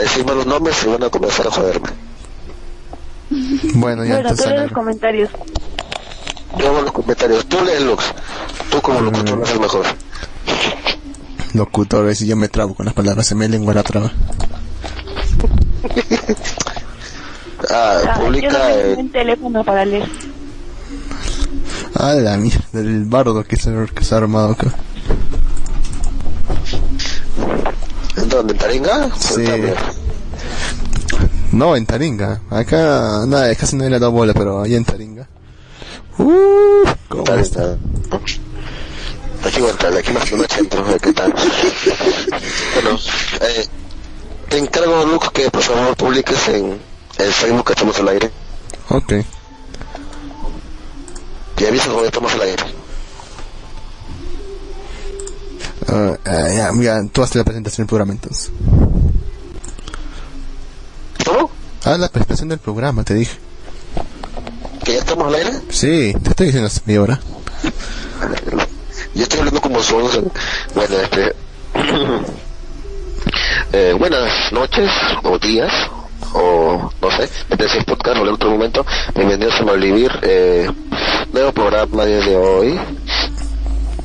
decirme los nombres y van a comenzar a joderme. Bueno, ya bueno, tú lees los comentarios. Yo hago los comentarios. Tú Lux Tú como locutor mm. eres el mejor. Locutor, si yo me trabo con las palabras, se me lengua la traba. ah, ah, publica... Yo no un teléfono para leer. Ah, la mierda, del bardo que se, que se ha armado acá. ¿En dónde? ¿En Taringa? Sí. No, en Taringa. Acá, nada, casi no le ha dado bola, pero allá en Taringa. Uh, ¿cómo está? está? Aquí voy a entrar, aquí más que noche entro, ¿qué tal? bueno, eh, te encargo, Luke, que por favor publiques en el Facebook que estamos al aire. Ok. Y aviso cuando estamos al aire. Uh, uh, ya, mira, tú haces la presentación del programa entonces. ¿Cómo? Ah, la presentación del programa, te dije. ¿Que ya estamos al aire? Sí, te estoy diciendo hace media hora. Yo estoy hablando como solo. Bueno, este. eh, buenas noches o días o no sé, este es podcast o en otro momento. Bienvenidos a Malvivir. Eh, nuevo programa de hoy.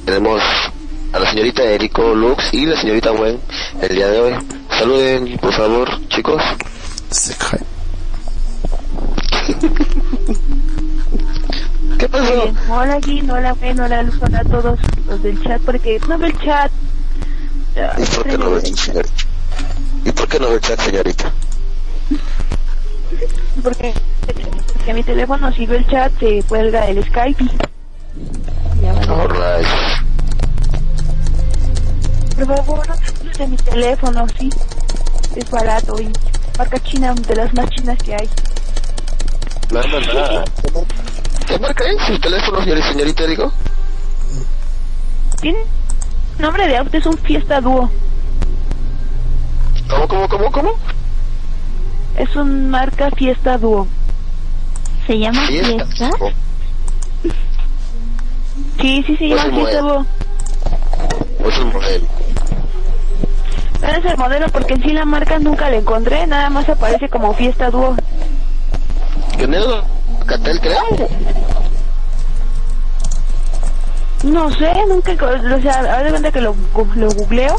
Tenemos a la señorita Erico Lux y la señorita Gwen el día de hoy. Saluden, por favor, chicos. Se cae. ¿Qué pasó? Bien. Hola Gin, hola Ben, hola Luz, hola a todos los del chat, porque no veo el chat. Ah, ¿Y por qué no ve el chat, señorita? ¿Y por qué no ve el chat, señorita? Porque, porque a mi teléfono si veo el chat se cuelga el Skype. y Ya vale. Alright. Por favor, no mi teléfono, sí. Es barato y marca china de las más chinas que hay. Nada, nada. ¿Qué marca es su teléfono, señorita, señorita Erico? Tiene nombre de auto, es un Fiesta Duo. ¿Cómo, cómo, cómo, cómo? Es un marca Fiesta Duo. ¿Se llama Fiesta. fiesta? Oh, Sí, sí, se Pues llama Fiesta modelo. Duo. Es un modelo. No es el modelo porque en sí la marca nunca la encontré, nada más aparece como Fiesta Duo. ¿Qué negro? ¿Catel, creo? No sé, nunca, o sea, ahora de cuenta que lo, lo googleo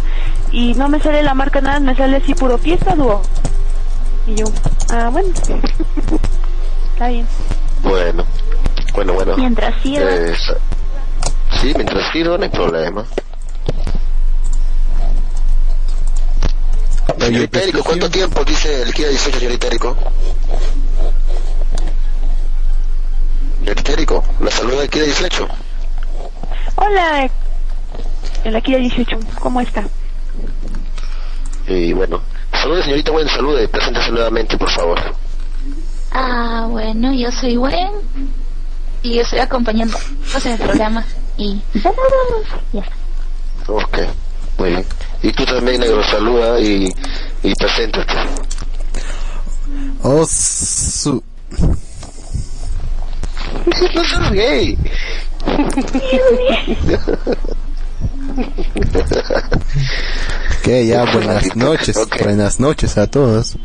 y no me sale la marca nada, me sale así puro Fiesta Duo. Y yo, ah, bueno, está bien. Bueno, bueno, bueno. Mientras sirva. Eh, sí, mientras sirva no hay problema. Señorita Erico, ¿cuánto tiempo dice el Kia 18, señorita Erico? Señorita Erico, la saluda el Kia 18. Hola, el Akira 18, ¿cómo está? Y bueno, salude señorita Gwen, salude, preséntese nuevamente, por favor. Ah, bueno, yo soy Gwen y estoy acompañando en el programa y. Ya está. Ok, muy bien. Y tú también, negro, saluda y, y preséntate. Oh, su... no seas gay. Que ya, buenas noches, buenas noches a todos.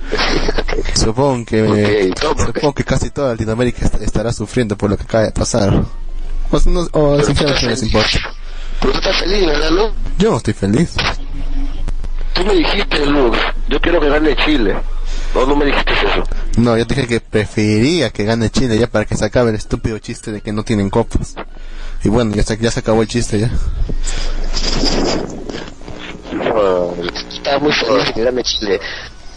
Supongo que, Ok, ¿cómo? supongo que casi toda Latinoamérica est- estará sufriendo por lo que acaba de pasar. O, no- o estás no les importa. Pero tú estás feliz, ¿verdad, Lu? Yo no estoy feliz. Tú me dijiste, Lu, yo quiero que gane Chile. No, no me dijiste eso. No, yo dije que preferiría que gane Chile ya para que se acabe el estúpido chiste de que no tienen copas. Y bueno, ya se, ya se acabó el chiste ya. No, estaba muy feliz de que gane Chile.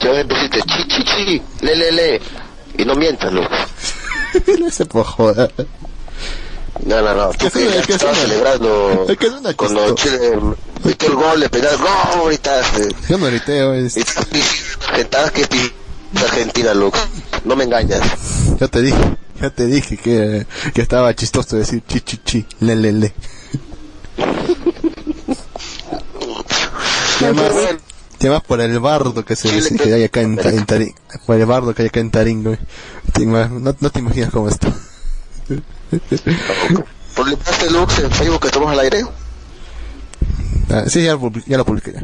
Yo me pusiste chi, chi, chi, le, le, le. Y no mientas, Lu. no se por joder. No, no, no. Tú Es que ya es que estabas celebrando es que suena cuando chistoso. Chile metió el gol, le pegaron gol, gritaste. Yo no griteo, es... Estabas que es Argentina, Lu. No me engañas. Yo te dije, yo te dije que, que estaba chistoso decir chi chi chi, le le le. Y además, y además por el bardo que se dice que hay acá en, en Tarín, por el bardo que hay acá en Tarín, güey. No, no te imaginas cómo está. ¿Publicaste Lux en Facebook que estamos al aire? Ah, sí, ya lo, publi- ya lo publiqué.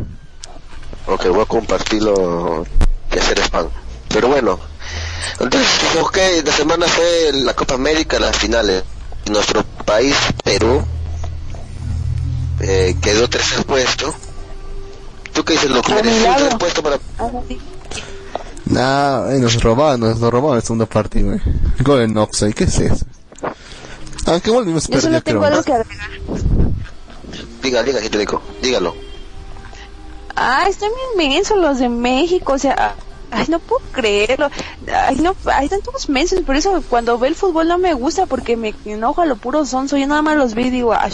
Ok, voy a compartirlo y hacer spam. Pero bueno, entonces, ok, la semana fue la Copa América, las finales. Nuestro país, Perú, eh, quedó tercer puesto. ¿Tú qué dices, Lux? A mi ¿Mereció tercer puesto para... Ah. Nah, eh, nos robaron, nos robaron el segundo partido, güey. Gol en offside, ¿qué es eso? Aunque volvimos a Yo solo tengo creo. algo que agregar. Diga, diga, Angélico, dígalo. Ah, están bien mensos los de México, o sea, ay, no puedo creerlo. Ay, no, hay tantos mensos, por eso cuando veo el fútbol no me gusta porque me enojo a lo puro sonso. Yo nada más los vi y digo, ay,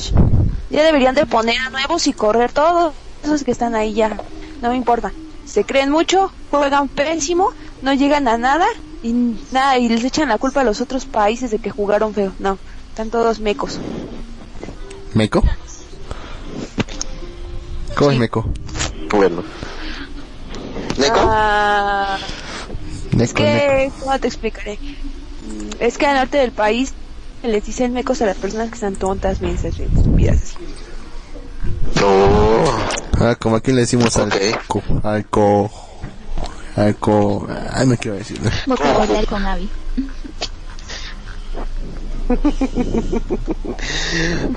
ya deberían de poner a nuevos y correr todos esos que están ahí ya. No me importa. Se creen mucho, juegan pésimo, no llegan a nada y nada, y les echan la culpa a los otros países de que jugaron feo. No, están todos mecos. ¿Meco? ¿Cómo es Sí. Meco? Bueno. ¿Neco? Ah, Meco, Es que, ¿cómo te explicaré? Es que al norte del país les dicen mecos a las personas que están tontas, mensas, estúpidas. así. No. Ah, como aquí le decimos al co, al co, al co, ay, no quiero decirlo. Vocabulario con Avi.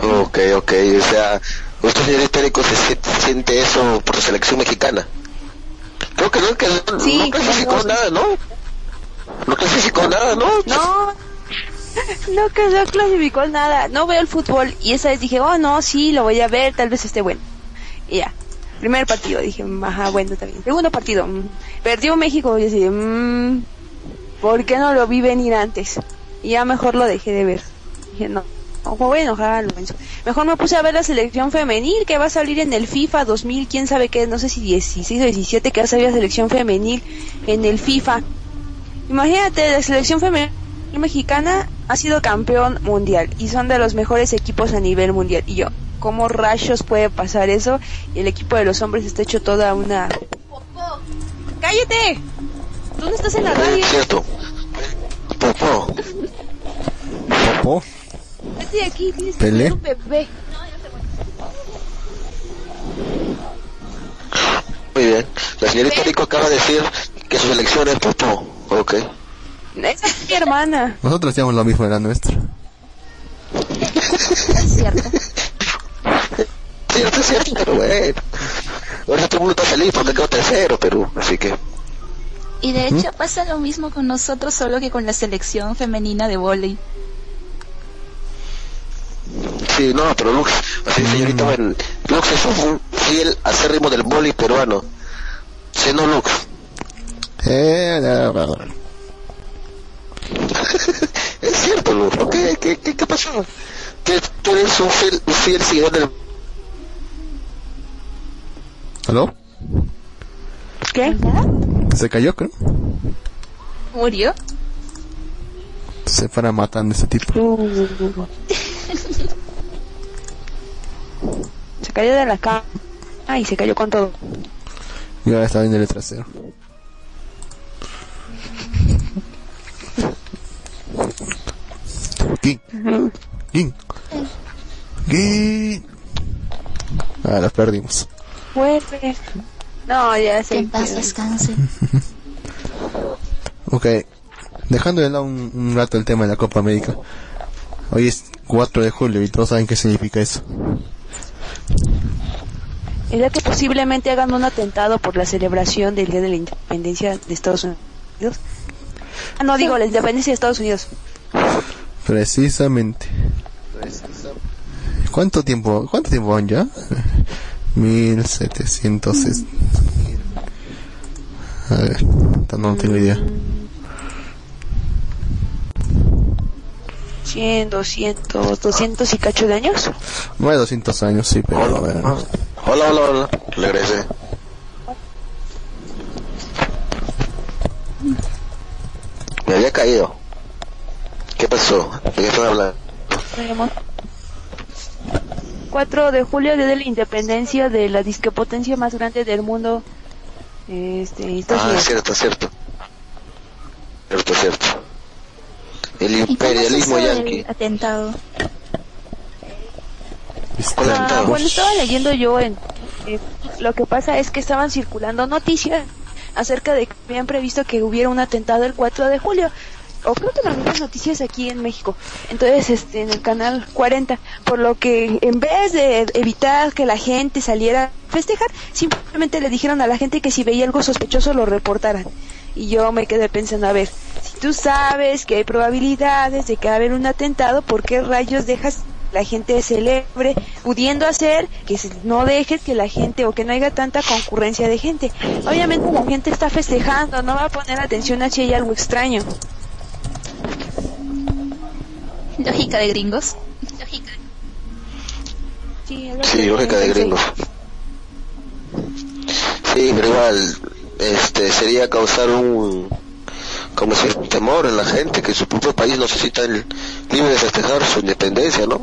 Ok, ok, o sea, usted señor histórico se siente, siente eso por la selección mexicana. Creo que no, que no, Sí, no clasificó como- nada, ¿no? No clasificó nada, ¿no? No, no que no clasificó nada. No veo el fútbol y esa vez dije, oh no, sí, lo voy a ver, tal vez esté bueno. Y ya. Primer partido, dije, ajá, bueno, bien. Segundo partido, mm, perdió México y así, mmm, ¿por qué no lo vi venir antes? Y ya mejor lo dejé de ver. Dije, no, no me voy a enojar a lo menso. Mejor me puse a ver la selección femenil que va a salir en el FIFA 2000, quién sabe qué, no sé si 16 o 17 que va a salir la selección femenil en el FIFA. Imagínate, la selección femenil mexicana ha sido campeón mundial y son de los mejores equipos a nivel mundial. Y yo, ¿cómo rayos puede pasar eso? Y el equipo de los hombres está hecho toda una... ¡Cállate! ¿Dónde estás en la radio? Cierto. Popó. Popó. Vete de aquí, tienes que Pelé. ser un bebé. Muy bien. La señorita Rico acaba de decir que su selección es Popó. Ok. Esa es mi hermana. Nosotros hacíamos lo mismo de la nuestra. Es cierto. Cierto, cierto, pero bueno. Ahora todo el mundo está feliz porque quedó tercero, Perú. Así que, Y de hecho pasa lo mismo con nosotros, solo que con la selección femenina de vóley. sí, no, pero Lux, así señorita, bueno, Lux es un fiel acérrimo del boli peruano. Sí, no, Lux. Eh, la- la- Es cierto, Lux. ¿no? ¿Qué, qué, qué, qué pasó? Que tú eres un fiel, un fiel seguidor del... ¿Aló? ¿Qué? Se cayó, creo. ¿Murió? Se fuera matando ese tipo. Se cayó de la cama y se cayó con todo. Y ahora está viendo el trasero. Ging. Ging. Ging. Ah, las perdimos. Vuelve. No, ya Que sé. en paz descanse. Ok. Dejando de lado un, un rato el tema de la Copa América. Hoy es 4 de julio y todos saben qué significa eso. El día que posiblemente hagan un atentado por la celebración del Día de la Independencia de Estados Unidos. Ah, no, digo, la independencia de Estados Unidos. Precisamente. ¿Cuánto tiempo, cuánto tiempo van ya? 1700. A ver, no tengo idea. 100, 200, 200 y cacho de años. No hay 200 años, sí, pero a ver. Hola, hola, hola, hola. Regresé. Me había caído. ¿Qué pasó? ¿De qué están hablando? Tenemos 4 de julio, Día de la Independencia de la disquepotencia más grande del mundo. Este, Ah, cierto, cierto. Cierto, cierto. El ¿Y cómo es imperialismo yanqui. atentado? ¿Cuál Ah, atentado? bueno, estaba leyendo yo en... eh, lo que pasa es que estaban circulando noticias acerca de que habían previsto que hubiera un atentado el 4 de julio. O creo que las mismas noticias aquí en México. Entonces, este, en el canal 40. Por lo que en vez de evitar que la gente saliera a festejar, simplemente le dijeron a la gente que si veía algo sospechoso lo reportaran. Y yo me quedé pensando, a ver, si tú sabes que hay probabilidades de que va a haber un atentado, ¿por qué rayos dejas la gente celebre, pudiendo hacer que no dejes que la gente o que no haya tanta concurrencia de gente? Obviamente la gente está festejando, no va a poner atención a si hay algo extraño. Lógica de gringos. Lógica. Sí, lógica de gringos. Sí, pero igual, este, sería causar un, como decir, temor en la gente que su propio país no se sienta el- libre de festejar su independencia, ¿no?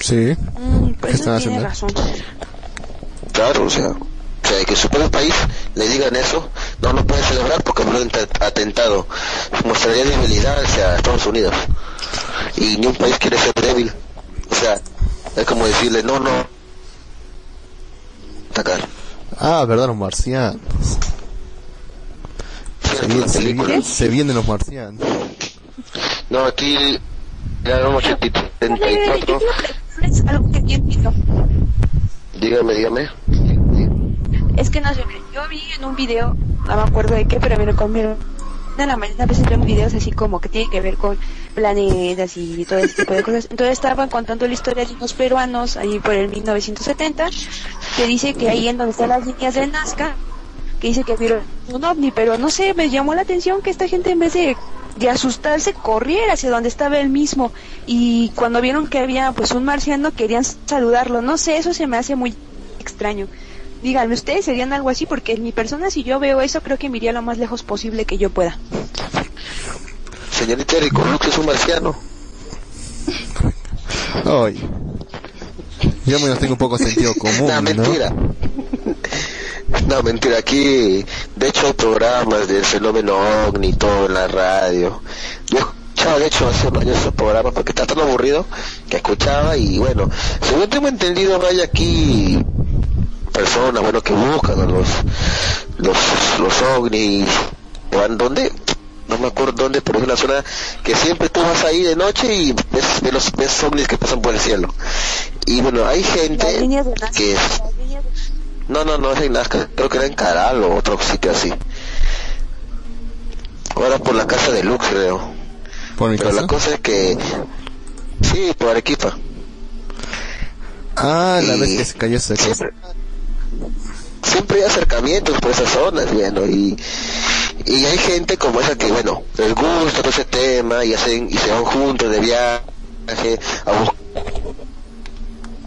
Sí. Mm, pues ¿Qué están eso tiene haciendo? razón. Claro, o sea, o sea, que su propio país le digan eso, no lo puede celebrar porque habrá un ate- atentado. Mostraría debilidad hacia Estados Unidos. Y ni un país quiere ser débil. O sea, es como decirle, no, no. Atacar. Ah, verdad, los marcianos. Se, viene- se viene- se vienen los marcianos. No, aquí ya un 84. Es algo que yo entiendo. Dígame, dígame. Es que no sé, yo vi en un video, no me acuerdo de qué, pero me lo comieron. En la mañana a veces videos así como que tienen que ver con planetas y todo ese tipo de cosas. Entonces estaban contando la historia de unos peruanos ahí por el 1970, que dice que ahí en donde están las líneas de Nazca, que dice que vieron un ovni, pero no sé, me llamó la atención que esta gente en vez de, de asustarse corriera hacia donde estaba él mismo y cuando vieron que había pues un marciano querían saludarlo, no sé, eso se me hace muy extraño. Díganme, ¿ustedes serían algo así? Porque en mi persona, si yo veo eso, creo que me iría lo más lejos posible que yo pueda. Señorita Erico, Lux es un marciano. Ay. Yo menos tengo un poco sentido común, no, ¿no? mentira. No, mentira. Aquí, de hecho, hay programas del fenómeno ovni, todo en la radio. Yo escuchaba, de hecho, hace unos años esos programas porque está tan aburrido que escuchaba y bueno, según tengo entendido, hay aquí personas, bueno, que buscan a los, los, los ovnis. ¿Van dónde? No me acuerdo dónde, pero es una zona que siempre tú vas ahí de noche y ves, ves los ves ovnis que pasan por el cielo. Y bueno, hay gente de Nazca, que de- No, no, no es en Nazca, creo que era en Caral o otro sitio así. Ahora por la casa de Lux, creo. Por mi Pero casa. la cosa es que... Sí, por Arequipa. Ah, la Y- vez que se cayó esa. Siempre, hay acercamientos por esas zonas, bueno, y, y hay gente como esa que, bueno, les gusta todo ese tema y hacen y se van juntos de viaje a buscar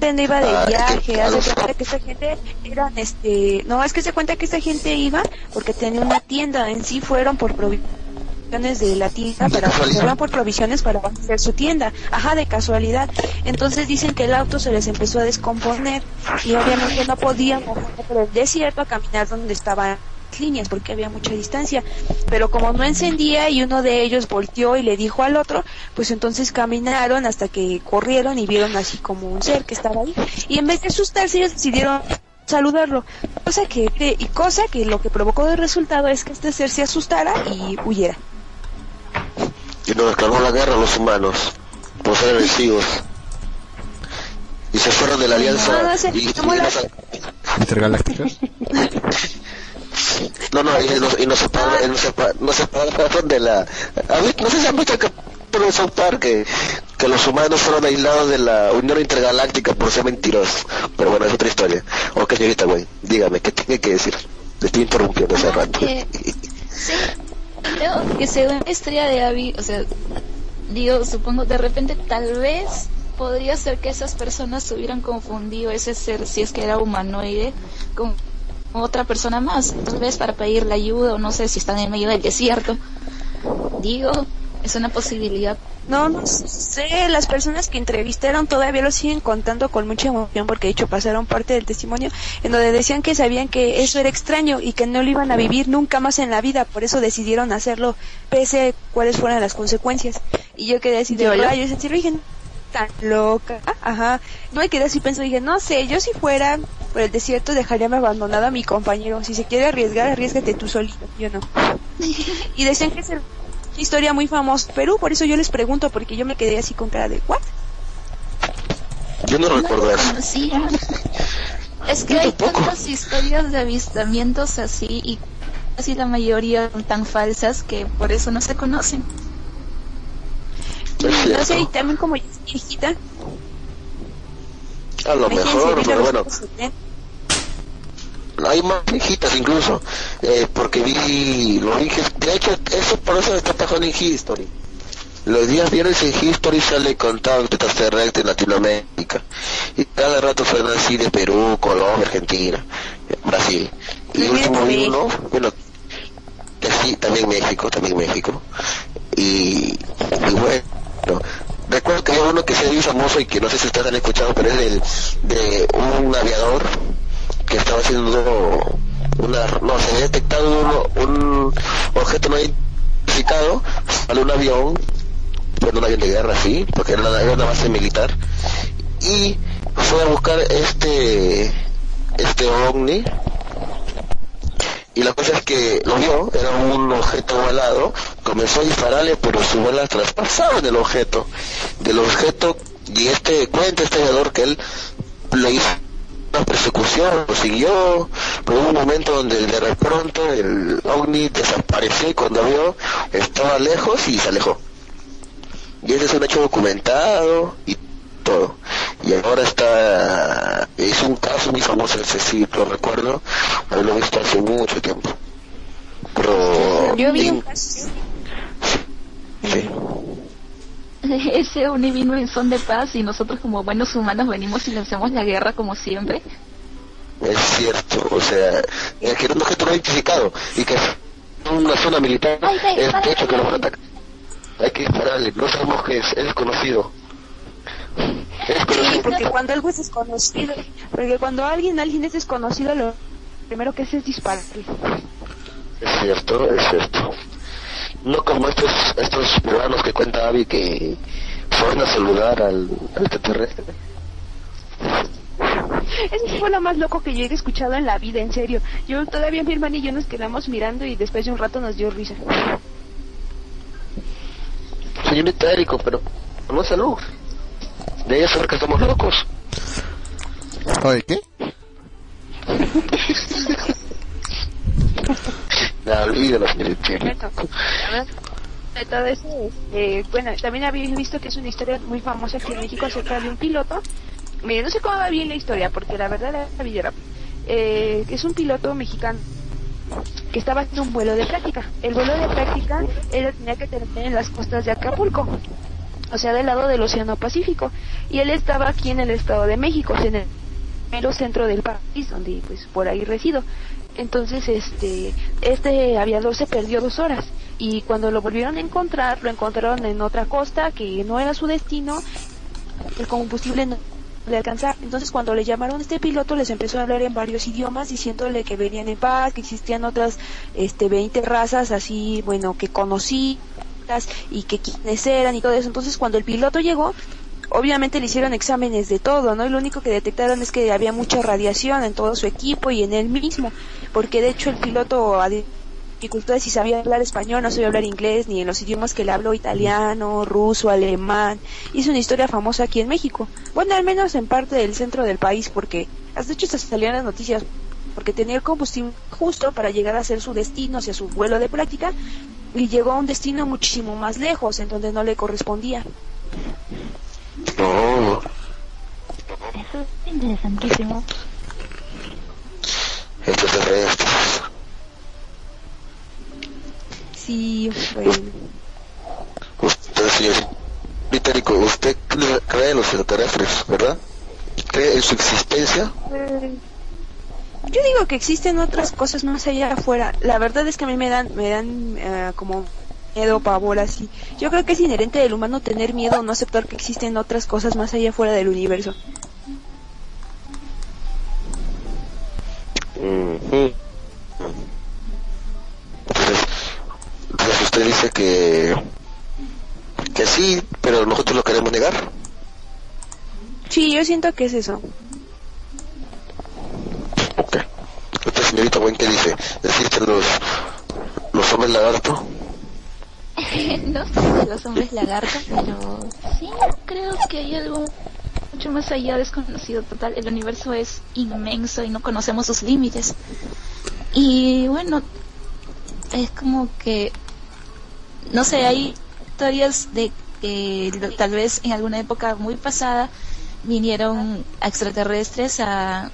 gente iba de Ah, viaje, que- los- cuenta que esta gente eran este, no, es que se cuenta que esta gente iba porque tenía una tienda, en sí fueron por provisiones de la tienda ¿De para casualidad? fueron por provisiones para hacer su tienda, ajá, de casualidad. Entonces dicen que el auto se les empezó a descomponer y obviamente no podían por el desierto a caminar donde estaban las líneas porque había mucha distancia. Pero como no encendía y uno de ellos volteó y le dijo al otro pues entonces caminaron hasta que corrieron y vieron así como un ser que estaba ahí. Y en vez de asustarse ellos decidieron saludarlo. Cosa que que- y cosa que lo que provocó de resultado es que este ser se asustara y huyera y nos declaró la guerra a los humanos por ser agresivos. Y se fueron de la alianza. No, no sé, y, y ¿cómo la- nos- Intergalácticas. No, no, y nos, y nos separaron, nos sepa- nos separaron de la... No sé si han visto que el South que, que los humanos fueron aislados de la Unión Intergaláctica por ser mentirosos. Pero bueno, es otra historia. Ok, señorita, güey, dígame, ¿qué tiene que decir? Le estoy interrumpiendo hace rato. Sí, creo que según la historia de Abby, o sea, digo, supongo, de repente tal vez podría ser que esas personas hubieran confundido ese ser, si es que era humanoide, con otra persona más, tal vez para pedirle ayuda o no sé si están en medio del desierto. Digo, es una posibilidad. No, no sé, las personas que entrevistaron todavía lo siguen contando con mucha emoción porque de hecho pasaron parte del testimonio en donde decían que sabían que eso era extraño y que no lo iban a vivir nunca más en la vida, por eso decidieron hacerlo pese a cuáles fueran las consecuencias. Y yo quedé así de Yo, yo. rayos, en serio dije, tan loca, ajá. No me quedé así pensando, dije, no sé, yo si fuera por el desierto dejaría abandonado a mi compañero, si se quiere arriesgar, arriesgate tú solito, yo no. Y decían que una historia muy famosa en Perú, por eso yo les pregunto, porque yo me quedé así con cara de ¿what? Yo no recuerdo eso. Es que hay tantas historias de avistamientos así y casi la mayoría son tan falsas que por eso no se conocen. Es No sé, y también como yo soy viejita, A lo mejor, pero bueno, años 70. Hay más viejitas incluso, eh, porque vi, lo dije, de hecho, eso por eso está pasando en History. Los días viernes en History sale contacto extraterrestre en Latinoamérica. Y cada rato suena así de Perú, Colombia, Argentina, Brasil. Y último vi México. uno, bueno, que sí, también México, también México. Y, y bueno, recuerdo que hay uno que se muy famoso y que no sé si ustedes han escuchado, pero es del, de un aviador estaba haciendo una, no, se había detectado un, un objeto no identificado, sale un avión, bueno, un avión de guerra, sí, porque era una, base militar, y fue a buscar este, este ovni, y la cosa es que lo vio, era un objeto ovalado comenzó a dispararle, pero su bala traspasaba el objeto. Del objeto, y este cuenta este que él le hizo una persecución, lo siguió, pero hubo un momento donde de pronto el ovni desapareció y cuando vio estaba lejos y se alejó. Y ese es un hecho documentado y todo. Y ahora está, es un caso muy famoso, ese sí lo recuerdo, lo he visto hace mucho tiempo. Pero... Yo vi un caso. Sí. Ese Oni vino en son de paz y nosotros como buenos humanos venimos y hacemos la guerra como siempre. Es cierto, o sea, es que era un objeto no identificado y que es una zona militar, Ay, ay, es de hecho que nos ataca. Hay que dispararle, no sabemos qué es, es desconocido. Es Sí, desconocido. porque cuando algo es desconocido, porque cuando alguien, alguien es desconocido, lo primero que hace es dispararle. Es cierto, es cierto. No como estos estos peruanos que cuenta Avi que fueron a saludar al, al extraterrestre. Eso fue lo más loco que yo he escuchado en la vida, en serio. Yo todavía mi hermana y yo nos quedamos mirando y después de un rato nos dio risa. Señorita Érico, pero no es salud. De ella saber que estamos locos. Oye, ¿qué? Ya, olvídalo, señorita. Correcto. A ver, de todo eso, este, bueno, también habéis visto que es una historia muy famosa aquí en México acerca de un piloto. Mire, no sé cómo va bien la historia, porque la verdad la vi rápido. Eh, es un piloto mexicano que estaba haciendo un vuelo de práctica. El vuelo de práctica él tenía que terminar en las costas de Acapulco, o sea, del lado del Océano Pacífico. Y él estaba aquí en el Estado de México, en el mero centro del país, donde pues por ahí resido. Entonces, este, este aviador se perdió dos horas y cuando lo volvieron a encontrar, lo encontraron en otra costa que no era su destino, el combustible no le alcanzaba. Entonces, cuando le llamaron a este piloto, les empezó a hablar en varios idiomas, diciéndole que venían en paz, que existían otras, este, 20 razas así, bueno, que conocí y que quiénes eran y todo eso. Entonces, cuando el piloto llegó, obviamente le hicieron exámenes de todo, ¿no? Y lo único que detectaron es que había mucha radiación en todo su equipo y en él mismo, porque de hecho el piloto a dificultades si sabía hablar español, no sabía hablar inglés, ni en los idiomas que le habló italiano, ruso, alemán. Hizo una historia famosa aquí en México. Bueno, al menos en parte del centro del país, porque hasta hecho hasta salían las noticias, porque tenía el combustible justo para llegar a hacer su destino hacia su vuelo de práctica, y llegó a un destino muchísimo más lejos, en donde no le correspondía. No, Eso es interesantísimo. extraterrestres. Sí, bueno. Usted, señorita Érico, usted cree en los extraterrestres, ¿verdad? ¿Cree en su existencia? Eh, Yo digo que existen otras cosas más allá afuera. La verdad es que a mí me dan, me dan eh, como miedo, pavor, así. Yo creo que es inherente del humano tener miedo o no aceptar que existen otras cosas más allá afuera del universo. Entonces usted dice que que sí, pero nosotros lo queremos negar. Sí, yo siento que es eso. Ok. Usted, señorita Buen, ¿qué dice? ¿Existen los los hombres lagarto? no sé de los hombres lagartos, pero sí creo que hay algo mucho más allá desconocido total. El universo es inmenso y no conocemos sus límites. Y bueno, es como que, no sé, hay historias de que tal vez en alguna época muy pasada vinieron extraterrestres a,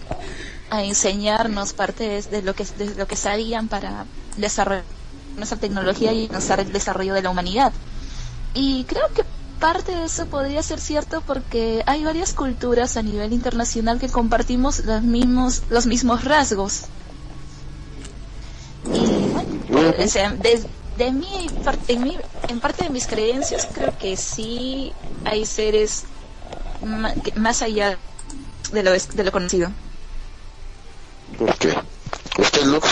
enseñarnos partes de lo que de lo que sabían para desarrollar nuestra tecnología y avanzar el desarrollo de la humanidad. Y creo que parte de eso podría ser cierto porque hay varias culturas a nivel internacional que compartimos los mismos los mismos rasgos. Y bueno, o sea, de, de parte, en, mi- en parte de mis creencias creo que sí hay seres más allá de lo, de lo conocido. Ok. ¿Usted, Lux?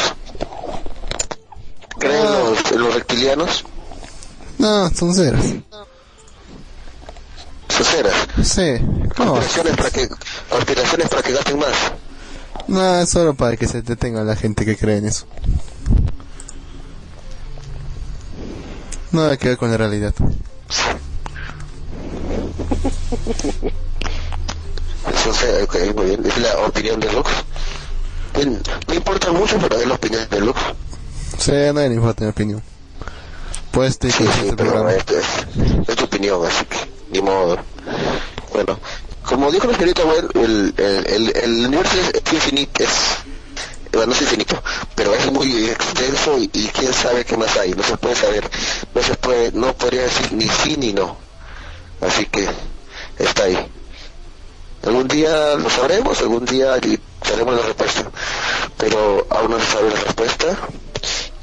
¿Cree en los, en los reptilianos? No, son ceras. Soceras. Sí. No, Aspiraciones para que aspiraciones para que gasten más. no, es solo para que se detenga la gente que cree en eso. Nada que ver con la realidad. Eso muy bien. Es la opinión de Lux. No importa mucho, pero es la opinión de Lux. Sí, a nadie le importa mi opinión. Pues te Sí, sí, pero es, es- es tu opinión, así que ni modo. Bueno, como dijo la señorita Well, el, el, el, el universo es, es infinito, es, bueno, no es infinito, pero es muy extenso y, y quién sabe qué más hay, no se puede saber, no se puede, no podría decir ni sí ni no. Así que está ahí. Algún día lo sabremos, algún día daremos la respuesta, pero aún no se sabe la respuesta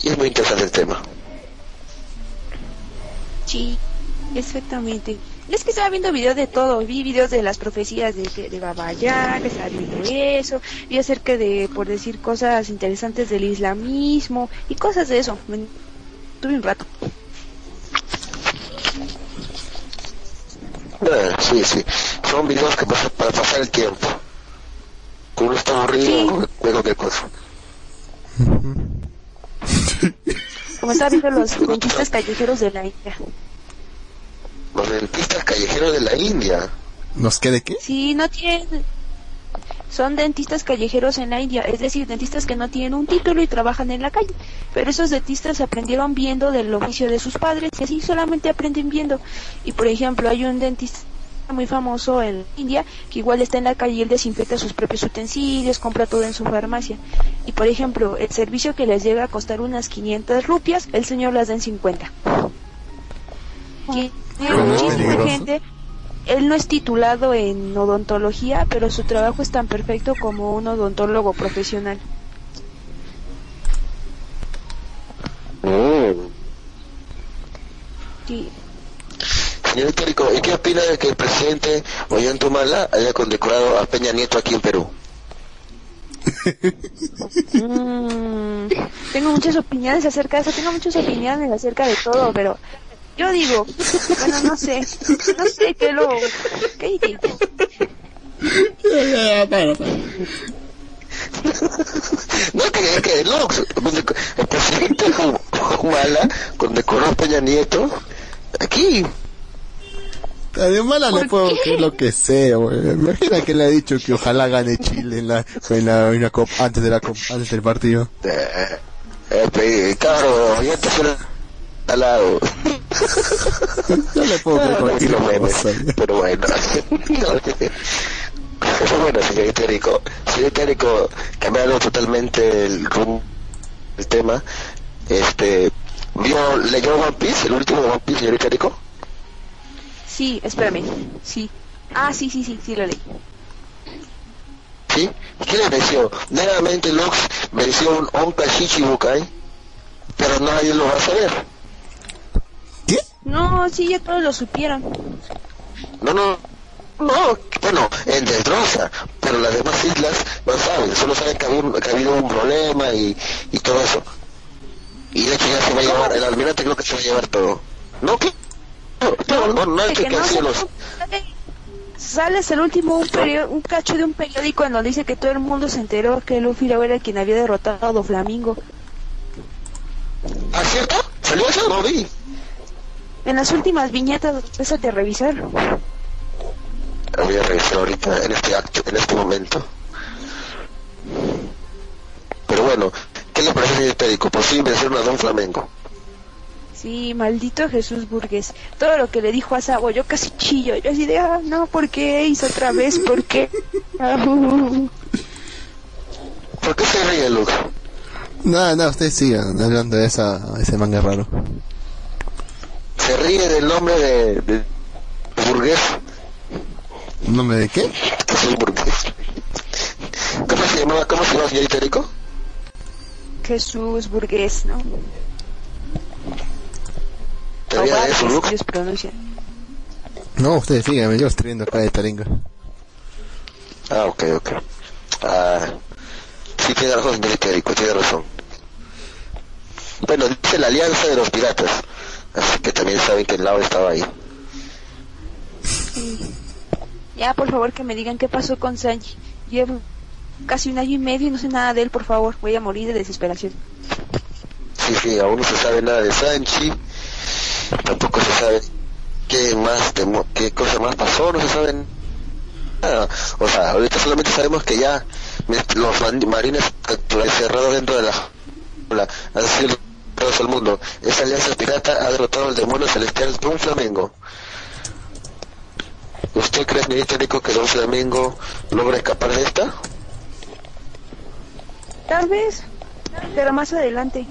y es muy interesante el tema. Sí, exactamente. Es que estaba viendo videos de todo, vi videos de las profecías de, de, de Baba Yaga, estaba viendo eso, vi acerca de, por decir, cosas interesantes del islamismo y cosas de eso. Me- Tuve un rato. Ah, sí, sí. Son videos que pasan para pasar el tiempo. Cuando uno está aburrido, ve cualquier cosa. Como estaba viendo los dentistas callejeros de la India. Los dentistas callejeros de la India. ¿Nos quede qué? Sí, no tienen... Son dentistas callejeros en la India, es decir, dentistas que no tienen un título y trabajan en la calle. Pero esos dentistas aprendieron viendo del oficio de sus padres y así solamente aprenden viendo. Y por ejemplo, hay un dentista muy famoso en India que igual está en la calle y él desinfecta sus propios utensilios, compra todo en su farmacia. Y por ejemplo, el servicio que les llega a costar unas 500 rupias, el señor las da en 50. Tiene Bueno, es muchísima gente él no es titulado en odontología, pero su trabajo es tan perfecto como un odontólogo profesional. Mm. Sí. Señor Histórico, ¿y qué opina de que el presidente Ollantumala haya condecorado a Peña Nieto aquí en Perú? Mm, tengo muchas opiniones acerca de eso, tengo muchas opiniones acerca de todo, pero yo digo, bueno, no sé, no sé qué lo... ¿Qué digo? No, que, que el presidente Humala condecoró a Peña Nieto aquí. A mi mala le ¿Por puedo qué? creer lo que sea, güey. Imagina que le ha dicho que ojalá gane Chile en la, en la, en la Copa- antes de la Copa- antes del partido. Eh, eh, claro, ya te suena al lado. No le puedo creer Ah, cualquier cosa. pero bueno. Pero bueno, señor Itérico, señor Itérico, cambiando totalmente el rumbo del tema, este, ¿vio, leyó One Piece, el último de One Piece, señor Itérico? Sí, espérame, sí. Ah, sí, sí, sí, sí lo leí. ¿Sí? ¿Qué le venció? Nuevamente Lux venció un Onka Shichibukai, pero nadie lo va a saber. ¿Qué? No, sí, ya todos lo supieron. No, no, no, bueno, en Desdroza, pero las demás islas no saben, solo saben que ha habido, que ha habido un problema y, y todo eso. Y de hecho ya se va a llevar, el almirante creo que se va a llevar todo. ¿No? ¿Qué? No, no, hay que, que no han sido se- los... Sale hasta el último un, perio- un cacho de un periódico en donde dice que todo el mundo se enteró que Luffy era quien había derrotado a Doflamingo. ¿Ah, cierto? ¿Salió eso? No vi. En las últimas viñetas, esa de revisar. Voy a revisar ahorita, en este acto, en este momento. Pero bueno, ¿qué le parece señor Térico? Por fin a Don Flamengo. Sí, maldito Jesús Burgués. Todo lo que le dijo a Sabo, yo casi chillo. Yo así de, ah, no, ¿por qué hizo otra vez? ¿Por qué? ¿Por qué se ríe Lux? Nada, nada, ustedes sigan hablando de esa, ese manga raro. Se ríe del nombre de, de burgués. ¿Nombre de qué? que soy burgués. ¿Cómo se llamaba? ¿Cómo se llama, señor Itérico? Jesús Burgués, ¿no? No, ustedes sigan, yo estoy viendo acá de Taringa. Ah, ok, ok. Ah, sí, tiene razón, señor tiene razón. Bueno, dice la alianza de los piratas. Así que también saben que el lado estaba ahí. Ya, por favor, que me digan qué pasó con Sanji. Llevo casi un año y medio y no sé nada de él, por favor. Voy a morir de desesperación. Sí, sí, aún no se sabe nada de Sanchi. Tampoco se sabe qué más, qué cosa más pasó, no se sabe nada. O sea, ahorita solamente sabemos que ya los marines encerrados dentro de la jaula han sido todos al mundo. Esa alianza pirata ha derrotado al demonio celestial Don Flamengo. ¿Usted cree, señor técnico, que Don Flamengo logra escapar de esta? Tal vez, pero más adelante.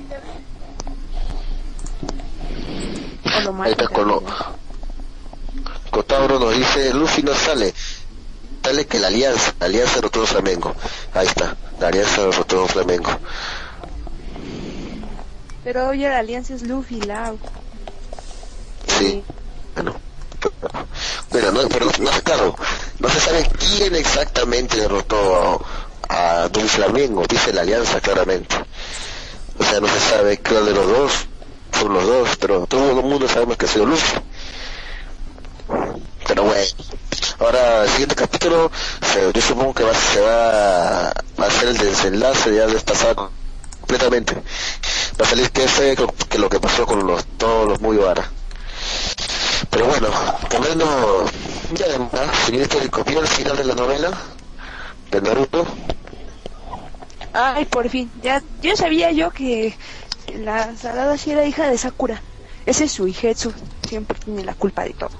O lo más Ahí está con lo... Cotauro nos dice, Luffy no sale. Sale que la alianza, la alianza derrotó a Flamengo. Ahí está, la alianza derrotó a Flamengo. Pero oye, la alianza es Luffy, Lau. Sí, bueno. Pero no, pero no, no, claro, no se sabe quién exactamente derrotó a, a Don Flamengo, dice la alianza claramente. O sea, no se sabe cuál de los dos son los dos, pero todo el mundo sabemos que ha sido Luffy. Pero bueno, ahora el siguiente capítulo, yo supongo que va, se va, a ser el desenlace ya de esta saga completamente. Va a salir qué fue que, que lo que pasó con los, todos los Mugiwara. Pero bueno, poniendo ya además, señor histórico, ¿vio el final de la novela de Naruto? Ay, por fin. Ya, yo sabía yo que la Sarada sí era hija de Sakura. Ese es su hijetsu. Siempre tiene la culpa de todo.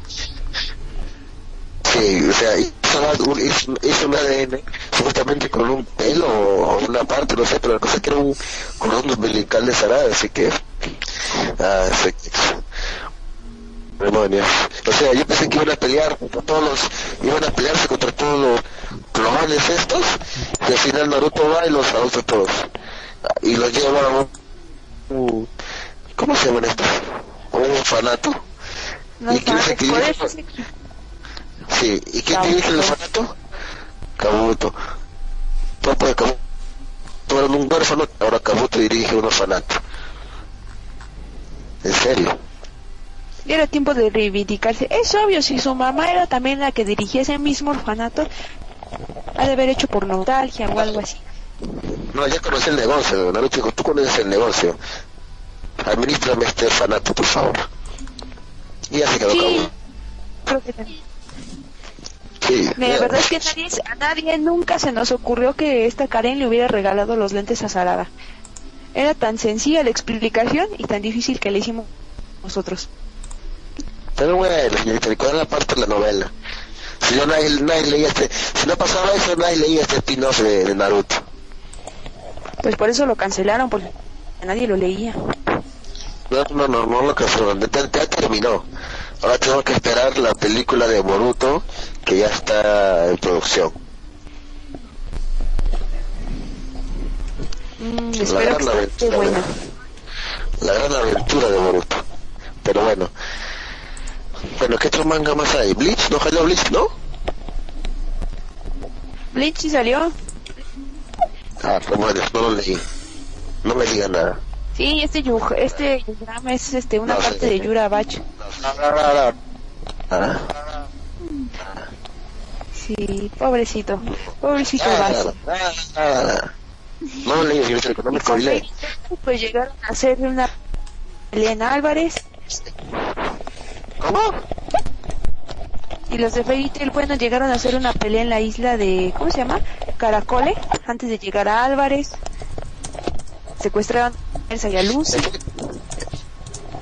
Sí, o sea, hizo, hizo, un ADN supuestamente con un pelo o una parte, no sé, pero la cosa que era un cordón umbilical de Sarada, así que... Ah, sí. Demonios. O sea, yo pensé que iban a pelear contra todos los... Iban a pelearse contra todos los globales estos, y al final Naruto va y los adopta todos. Y los lleva a un... un- ¿Cómo se llaman estos? Un orfanato. No ¿Y equilibra? eso sí. ¿y quién Kabuto. dirige el orfanato? Kabuto. Topo de Kabuto era un huérfano, ahora Kabuto dirige un orfanato. ¿En serio? Y era tiempo de reivindicarse. Es obvio, si su mamá era también la que dirigía ese mismo orfanato, ha de haber hecho por nostalgia o algo así. No, ya conocí el negocio, Naruto dijo, tú conoces el negocio. Administrame este orfanato, por favor. Y ya se quedó Sí, creo que. Sí, La ya. verdad es que nadie, a nadie nunca se nos ocurrió que esta Karen le hubiera regalado los lentes a Sarada. Era tan sencilla la explicación y tan difícil que le hicimos nosotros. Pero bueno, señorita, ¿cuál la parte de la novela? Si yo nadie, nadie leía este, si no pasaba eso, nadie leía este spin-off de, de Naruto. Pues por eso lo cancelaron, porque nadie lo leía. No, no, no, no lo cancelaron, ya, ya terminó. Ahora tenemos que esperar la película de Boruto, que ya está en producción. Mm, La gran que aventura, buena. la gran aventura de Boruto. Pero bueno. Bueno, ¿qué otro manga más hay? Bleach, no jaló Bleach, ¿no? Bleach sí salió. Ah, bueno, no lo leí. No me digan nada. Sí, este yu, este es este una No, parte sí. de Yura Bach. Ah, Sí, pobrecito. Pobrecito ah, Bach. No leí, señorita, no me spoilé. Pues llegaron a hacer una Elena Álvarez ¿Cómo? Y los de Fairy Tail, bueno, llegaron a hacer una pelea en la isla de, ¿cómo se llama? Caracole, antes de llegar a Álvarez. Secuestraron a Elsa y a Lucy. Estoy,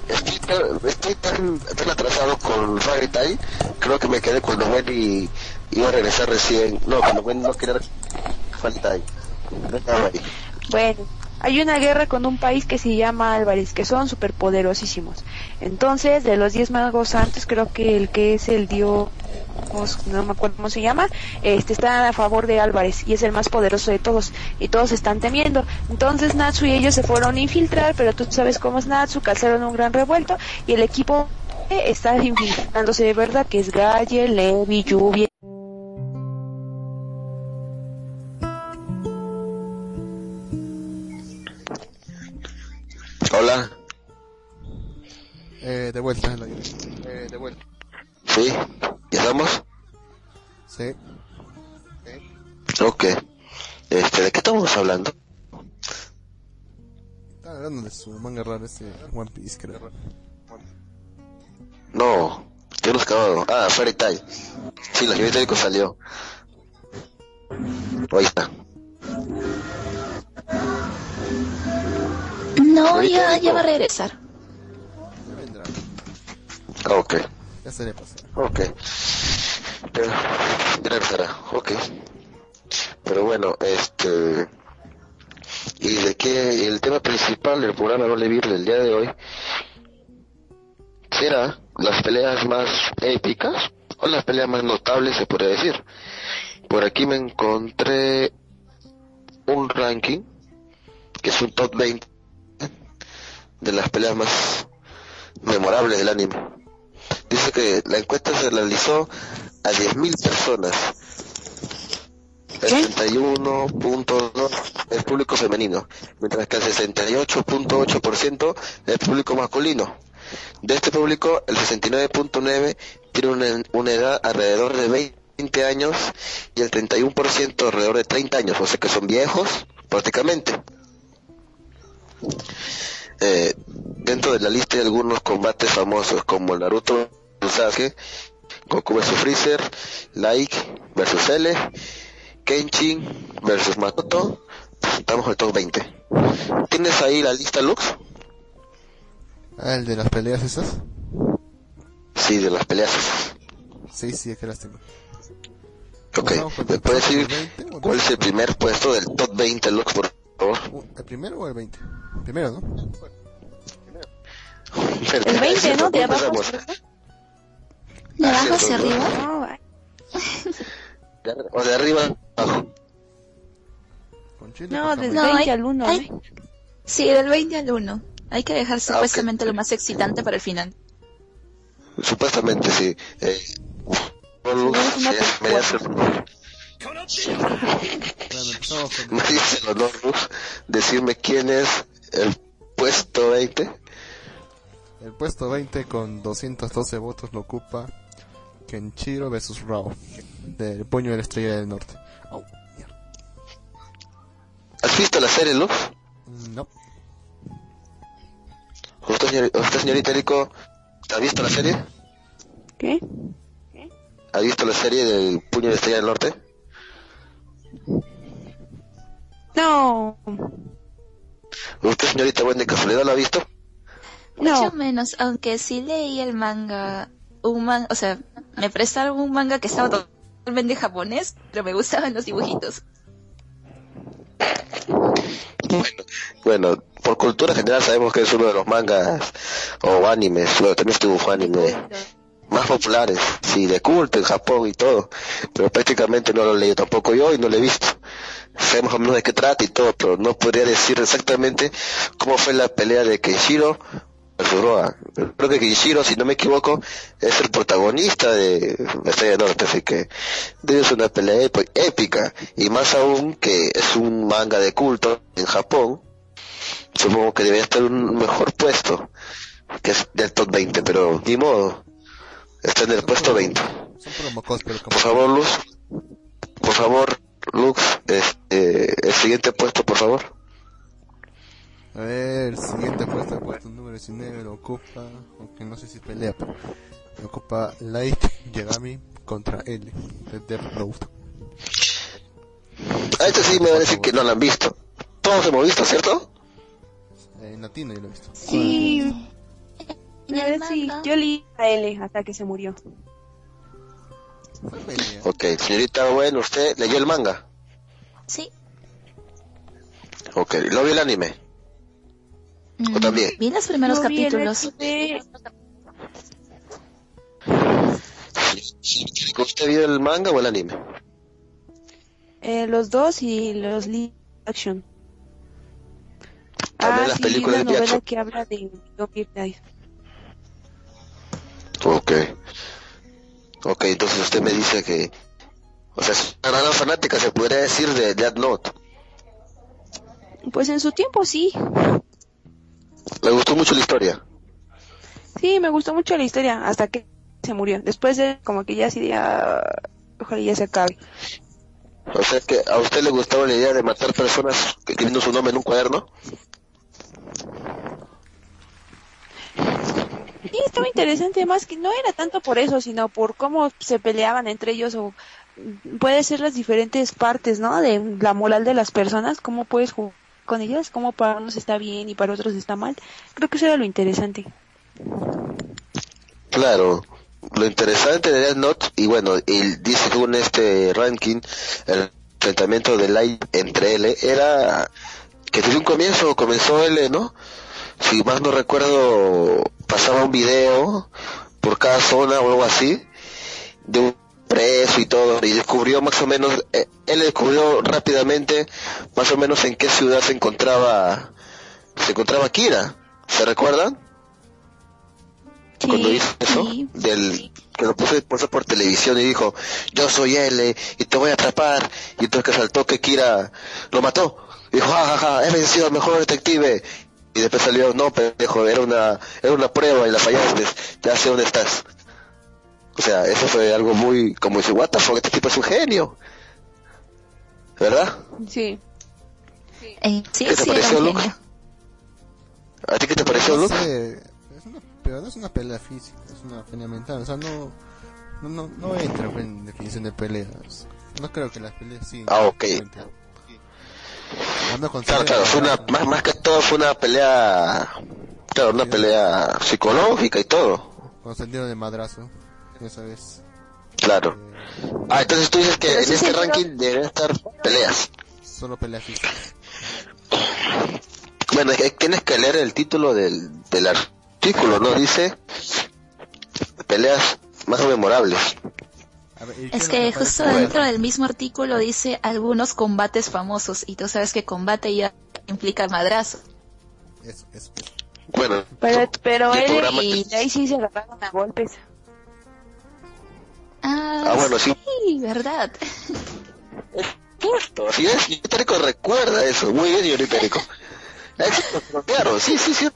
estoy tan- estoy tan, tan atrasado con Fairy Tail, creo que me quedé cuando Wendy iba a regresar recién. No, cuando Wendy no quería Fairy Tail. No ahí. Bueno, hay una guerra con un país que se llama Álvarez, que son superpoderosísimos. Entonces, de los diez magos santos, creo que el que es el dios, no me acuerdo cómo se llama, este está a favor de Álvarez y es el más poderoso de todos. Y todos están temiendo. Entonces, Natsu y ellos se fueron a infiltrar, pero tú sabes cómo es Natsu, causaron un gran revuelto y el equipo está infiltrándose de verdad, que es Galle, Levi, Lluvia. Hola. Eh, de vuelta en la Eh, de vuelta. ¿Sí? ¿Ya estamos? Sí. Ok. Este, ¿de qué estamos hablando? Estaba hablando de su manga raro ese One Piece, creo. No, yo no acabado. Ah, Fairy Tail. Sí, la Itálico salió. Ahí está. No, ya, ya va a regresar. Ya vendrá. Ok. Ya se le pasó. Ok. Pero, ya regresará. Ok. Pero bueno, este... Y de qué el tema principal del programa No Le Virle el día de hoy será las peleas más épicas o las peleas más notables se podría decir. Por aquí me encontré un ranking que es un top 20 de las peleas más memorables del anime. Dice que la encuesta se realizó a 10.000 personas. El 31.2 es público femenino, mientras que el 68.8% es público masculino. De este público, el 69.9 tiene una, una edad alrededor de 20 años y el 31% alrededor de 30 años, o sea que son viejos prácticamente. Eh, dentro de la lista hay algunos combates famosos como Naruto vs Sasuke, Goku vs Freezer, Like vs L, Kenshin vs Makoto. Estamos en el top 20. ¿Tienes ahí la lista, Lux? Ah, el de las peleas esas. Sí, de las peleas. Sí, sí, es que las tengo. Ok, ¿me puedes decir 20 o cuál es el primer puesto del top 20, Lux, por ¿El primero o el 20? Primero, ¿no? El 20, ¿no? De abajo. De abajo hacia arriba. No, ay, De ar- O de arriba abajo. No, del No, 20 hay- al 1, hay- ¿no? Sí, del 20 al 1. Hay que dejar Ah, supuestamente lo más excitante para el final. Supuestamente sí. Eh, Bueno, me dice el honor, Lux, decirme quién es el puesto 20. el puesto 20 con 212 votos lo ocupa Kenshiro vs Rao del puño de la estrella del norte. Mierda. ¿Has visto la serie, Lux? No, ¿Usted, señor- usted señorita Rico, ha visto la serie? ¿Qué? ¿Ha visto la serie del puño de la estrella del norte? No, ¿Usted señorita Buen de casualidad la ha visto? Mucho no. menos, aunque sí leí el manga, un man, o sea, me prestaron un manga que estaba totalmente japonés, pero me gustaban los dibujitos. Bueno, bueno, por cultura general sabemos que es uno de los mangas o animes, bueno, también este dibujo anime más populares, sí, de culto en Japón y todo, pero prácticamente no lo he leído tampoco yo y no lo he visto. Sé más o menos de qué trata y todo, pero no podría decir exactamente cómo fue la pelea de Kenshiro versus Roa. Creo que Kenshiro, si no me equivoco, es el protagonista de Estrella Norte, así que debe ser una pelea ép- épica, y más aún que es un manga de culto en Japón, supongo que debería estar en un mejor puesto, que es del top 20, pero ni modo, está en el puesto 20. son promocos, pero como Por favor, Luz, por favor, Lux, este, el siguiente puesto, por favor. A ver, el siguiente puesto, el puesto número 19 lo ocupa, aunque no sé si pelea, pero lo ocupa Light Yagami contra L, de Death Note. A este sí me va a decir que no lo han visto. Todos hemos visto, ¿cierto? Eh, En latino yo lo he visto. Sí, sí, yo leí a L hasta que se murió. Ok, señorita, bueno, usted leyó el manga. sí. Ok, ¿lo vio el anime? Mm, también? Vi los primeros vi el capítulos. SP, ¿Usted vio el manga o el anime? eh, los dos y los live action. También ah, las sí, películas una novela que habla de Life. Ok. Ok, entonces usted me dice que... O sea, es una gran fanática, se podría decir, de Death Note. Pues en su tiempo sí. Me gustó mucho la historia. Sí, me gustó mucho la historia hasta que se murió. Después de como que ya de, ah, ojalá ya se acabe. O sea que a usted le gustaba la idea de matar personas escribiendo su nombre en un cuaderno. Sí, estaba interesante, más que no era tanto por eso, sino por cómo se peleaban entre ellos o puede ser las diferentes partes, ¿no? De la moral de las personas, cómo puedes jugar con ellas, cómo para unos está bien y para otros está mal. Creo que eso era lo interesante. Claro, lo interesante de Death Note, y bueno, y dice tú en este ranking, el enfrentamiento de Light entre L, era que desde un comienzo comenzó L, ¿no? Si más no recuerdo, pasaba un video por cada zona o algo así, de un preso y todo, y descubrió más o menos, eh, él descubrió rápidamente más o menos en qué ciudad se encontraba, se encontraba Kira, ¿se recuerdan? cuando hizo eso, sí, del que lo puso, puso por televisión y dijo, yo soy L y te voy a atrapar, y entonces que saltó que Kira lo mató, dijo, jajaja, he vencido al mejor detective, y después salió, no, pendejo, era una, era una prueba y la fallaste, ya sé dónde estás. O sea, eso fue algo muy, como dice, what the fuck, este tipo es un genio. ¿Verdad? Sí. Eh, sí, ¿Qué te sí, pareció, Luke? genio. ¿A ti qué te pareció, No Luke? es una, pero no es una pelea física, es una pelea mental. O sea, no, no, no, no entra en definición de peleas. No creo que las peleas sí. Ah, ok. Ando con Claro, claro, fue una, más, más que todo fue una pelea, claro, una pelea psicológica y todo. Con sentido de madrazo, esa vez. Claro. eh, Ah, entonces tú dices que en este ranking deben estar peleas. solo pelea física. Bueno, es que tienes que leer el título del, del artículo, ¿no? Dice peleas más memorables. A ver, ¿y qué Es que parece? justo dentro del mismo artículo dice algunos combates famosos y tú sabes que combate ya implica madrazo. Eso, eso, eso. Bueno, Pero, pero él y que- Daisy se agarraron a golpes. Ah, Ah, bueno, sí. sí, verdad. justo, así es, y recuerda eso, muy bien, Itérico. Eso, Claro, sí, sí, sí.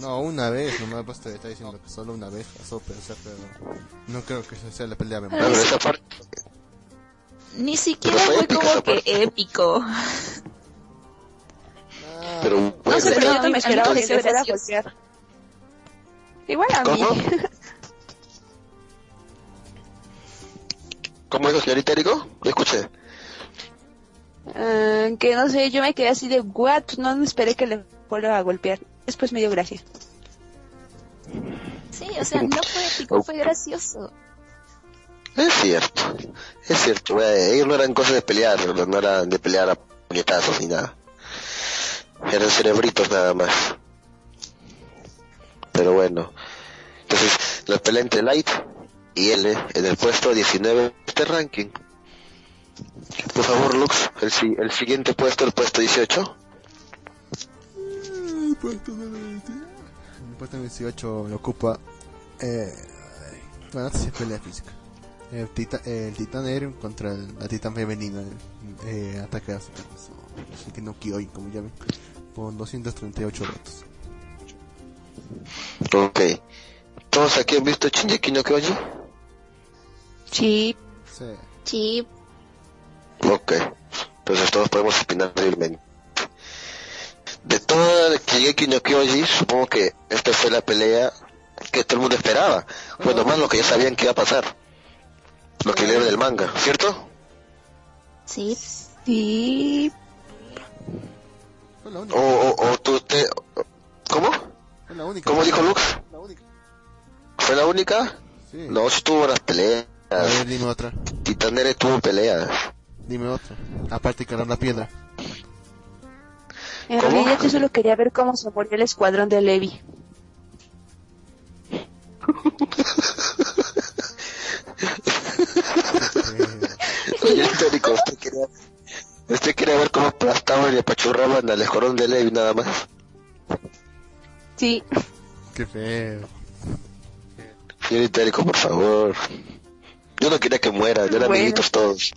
No, una vez, nomás pues te está diciendo que solo una vez pasó, pero, o sea, pero no creo que sea la pelea No, memorable. pero esa parte, Ni siquiera Pero fue épica como que parte. épico. pero No sé, pero yo no me esperaba que se fuera a golpear. Igual a mí. ¿Cómo? ¿Cómo dijo señor Itérico? Lo escuché. Ah, que no sé, yo me quedé así de, what, no me esperé que le fuera a golpear. Después me dio gracia. Sí, o sea, no fue épico, fue gracioso. Es cierto, es cierto. güey, ellos no eran cosas de pelear, no eran de pelear a puñetazos ni nada. Eran cerebritos nada más. Pero bueno. Entonces, la pelea entre Light y L en el puesto 19 de este ranking. Por favor, Lux, el, si- el siguiente puesto, el puesto 18. El puesto 18. El puesto 18 lo ocupa. Eh, bueno, antes es pelea física. El, tita, el titán aéreo contra el- la titán femenina. El, eh, ataque a Shikino Kyoi, como llamen. Con 238 votos. Ok. ¿Todos aquí han visto Shinji no Kyoji? Sí. Sí. Sí, Ok. Entonces todos podemos opinar libremente. De toda Shingeki no Kyoji, supongo que esta fue la pelea que todo el mundo esperaba. Bueno, más lo que ya sabían que iba a pasar. Lo que leyeron del manga, ¿cierto? sí. Sí. Fue la O, única. o, o tú te... ¿Cómo? Fue la única. ¿Cómo dijo Lux? La única. ¿Fue la única? Sí. No, sí tuvo las peleas. A ver, dime otra. Titanere tuvo peleas. Dime otra. Aparte que la piedra. En ¿Cómo? realidad yo solo quería ver cómo se moría el escuadrón de Levi. Oye, histórico, usted quería, usted quería ver cómo aplastaban y apachurraban al escuadrón de Levi nada más. Sí. qué feo. Señor Itérico, por favor. Yo no quería que muera, eran Bueno. amiguitos todos.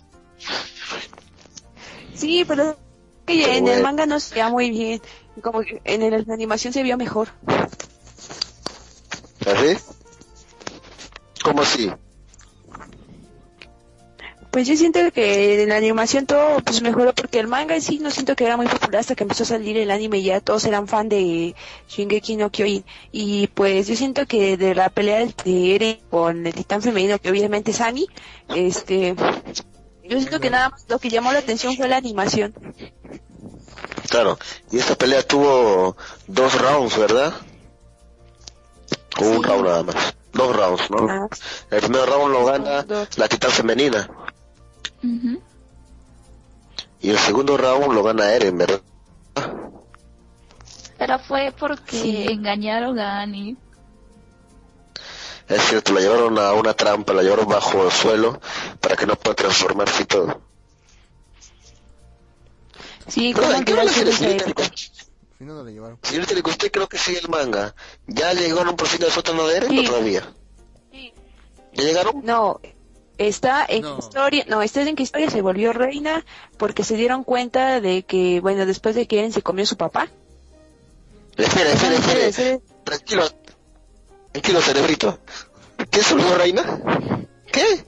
Sí, pero que en bueno. el manga no se veía muy bien. Como que en el- la animación se vio mejor. ¿Así? ¿Cómo así? Pues yo siento que en la animación todo pues mejoró porque el manga en sí no siento que era muy popular hasta que empezó a salir el anime y ya todos eran fan de Shingeki no Kyojin y pues yo siento que de la pelea de Eren con el titán femenino que obviamente es Annie, este yo siento que nada más lo que llamó la atención fue la animación. Claro, y esta pelea tuvo dos rounds, ¿verdad? O un Sí. round nada más. Dos rounds, ¿no? Ah, El primer round lo gana Dos. la titán femenina. Y el segundo round lo gana Eren, ¿verdad? Pero fue porque Sí. engañaron a Annie. Es cierto, la llevaron a una trampa, la llevaron bajo el suelo para que no pueda transformarse y todo. Sí, como ¿en qué que va a ser? Al final no le llevaron. Señorita Nico, usted creo que sigue el manga. ¿Ya llegaron por fin al sótano de Eren Sí. o todavía? ¿Ya llegaron? No, está en No. historia, no, está en que historia se volvió reina porque se dieron cuenta de que, bueno, después de que Eren se comió a su papá. Espera, espera, de espera. Tranquilo. Tranquilo, cerebrito. ¿Qué se olvidó, reina? ¿Qué?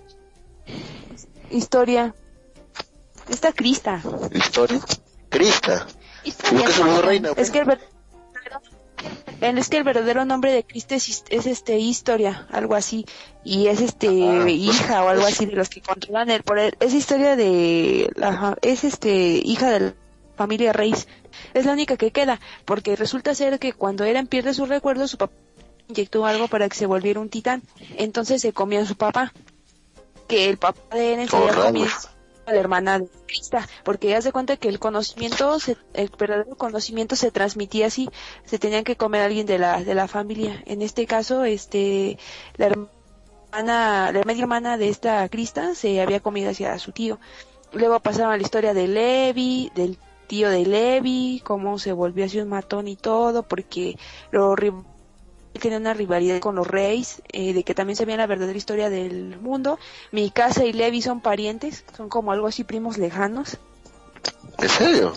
Historia. Esta Crista. ¿Historia? Crista. Historia ¿Por qué olvidó, también. reina? Es que el verdadero, es que el verdadero nombre de Crista es, es este historia, algo así, y es este Ah, pues, hija o algo pues. así de los que controlan el poder. Es historia de la, es este hija de la familia Reis. Es la única que queda, porque resulta ser que cuando Eren pierde sus recuerdos, su papá inyectó algo para que se volviera un titán. Entonces se comió a su papá. Que el papá de Eren se había comido a la hermana de Krista, porque haz de cuenta que el conocimiento, se- el verdadero conocimiento se transmitía así, se tenían que comer a alguien de la, de la familia. En este caso, este, la hermana, la media hermana de esta Krista se había comido hacia su tío. Luego pasaron la historia de Levi, del tío de Levi, cómo se volvió así un matón y todo, porque lo tenía una rivalidad con los reyes, eh, de que también sabían la verdadera historia del mundo. Mikasa y Levi son parientes, son como algo así primos lejanos. ¿En serio?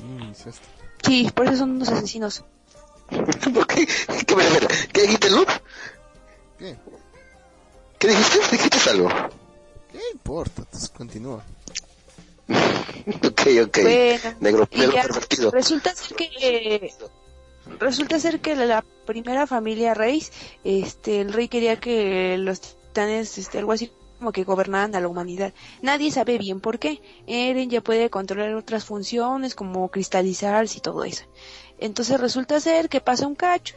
Mm, sí, por eso son unos asesinos. ¿Por qué? ¿Qué, me- espera, ¿Qué dijiste, Luke? ¿Qué? ¿Qué dijiste? ¿Dijiste algo? ¿Qué importa? Entonces continúa. Ok, ok. Bueno, negro, negro ya pervertido. resulta ser que resulta ser que la primera familia Reis, este, el rey quería que los titanes, este, algo así como que gobernaran a la humanidad. Nadie sabe bien por qué. Eren ya puede controlar otras funciones como cristalizarse y todo eso. Entonces resulta ser que pasa un cacho.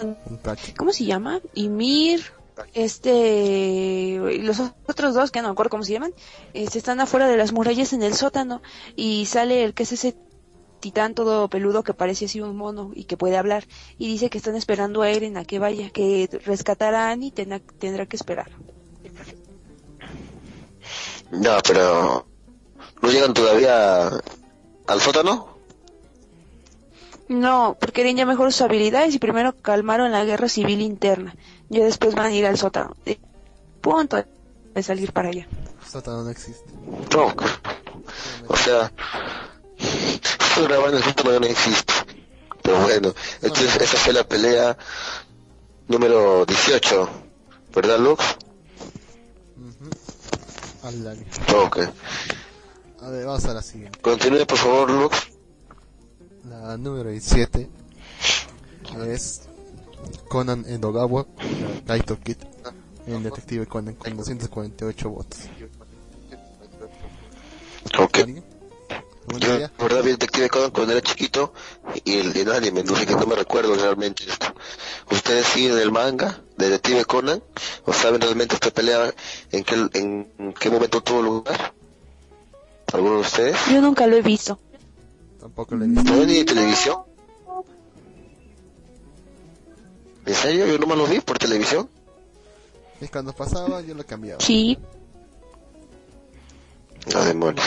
Un cacho. ¿Cómo se llama? Ymir, este, y los otros dos, que no me acuerdo cómo se llaman, este, están afuera de las murallas en el sótano y sale el que es ese titán todo peludo que parece así un mono y que puede hablar y dice que están esperando a Eren a que vaya, que rescatar a Annie tendrá, tendrá que esperar. No, pero... ¿No llegan todavía al sótano? No, porque Eren ya mejoró sus habilidades y primero calmaron la guerra civil interna. Ya después van a ir al sótano. Eh, Punto de salir para allá. Sótano no existe. No. O sea... El sótano ya no existe. Pero bueno, entonces esa fue la pelea número 18. ¿Verdad, Lux? Al largo. Ok. A ver, vamos a la siguiente. Continúe, por favor, Lux. La número 17 es Conan Edogawa, Kaito Kid, en Detective Conan con 248 votos. Ok. ¿Alguien? ¿Alguna Yo, verdad, vi Detective Conan cuando era chiquito y el, el anime, no sé que no me recuerdo realmente esto. ¿Ustedes siguen el manga de Detective Conan? ¿O saben realmente esta pelea en qué, en, qué momento tuvo lugar? ¿Alguno de ustedes? Yo nunca lo he visto. Tampoco lo he visto. ¿No ni de televisión? ¿En serio? Yo nomás lo vi por televisión. Y cuando pasaba yo lo cambiaba. Sí, No, demonios.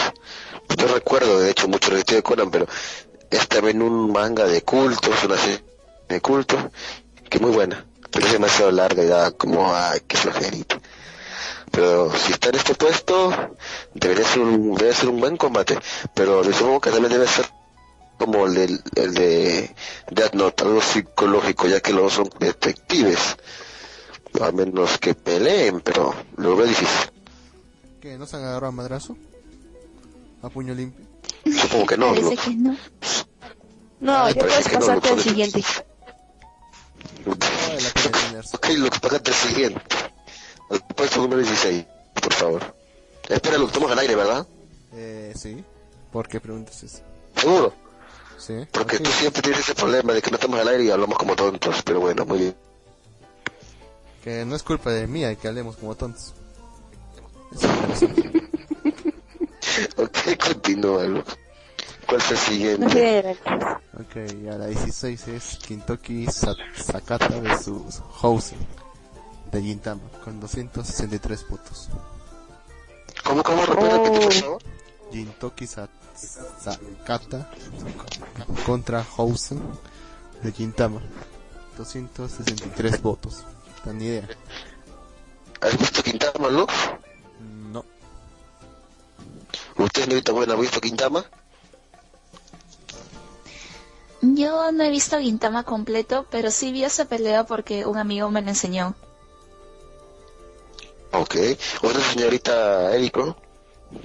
Yo recuerdo, de hecho, mucho Detective Conan, pero es también un manga de culto, es una serie de culto, que es muy buena, pero es demasiado larga y da como, ay, qué flojerita. Pero si está en este puesto, debería ser un, debe ser un buen combate, pero supongo que también debe ser como el, del- el de Death Note, algo psicológico, ya que los son detectives. al menos que peleen, pero lo veo difícil. ¿Qué? ¿No se han agarrado a madrazo? ¿A puño limpio? Supongo que no, Parece que no. No, ya puedes que pasarte al siguiente. Ok, Lux, págate el siguiente. El puesto número 16, por favor. Espera, Lux, estamos al aire, ¿verdad? Eh, sí. ¿Por qué preguntas eso? Seguro. Sí. Porque ok. tú siempre tienes ese problema de que no estamos al aire y hablamos como tontos. Pero bueno, muy bien. Que no es culpa de mía que hablemos como tontos. Es. Ok, continúa. ¿Cuál es el siguiente? Ok, y a la 16 es Kintoki Sa- Sakata vs Housing de Gintama con 263 votos. ¿Cómo, cómo? Repite, por favor. Gintoki Sa- Sakata contra Housing de Gintama 263 votos. Ni idea. ¿Has visto Quintama, Lux? No. ¿Usted, señorita buena, ha visto Quintama? Yo no he visto Gintama completo, pero sí vi esa pelea porque un amigo me la enseñó. Ok. ¿Usted, señorita Eriko,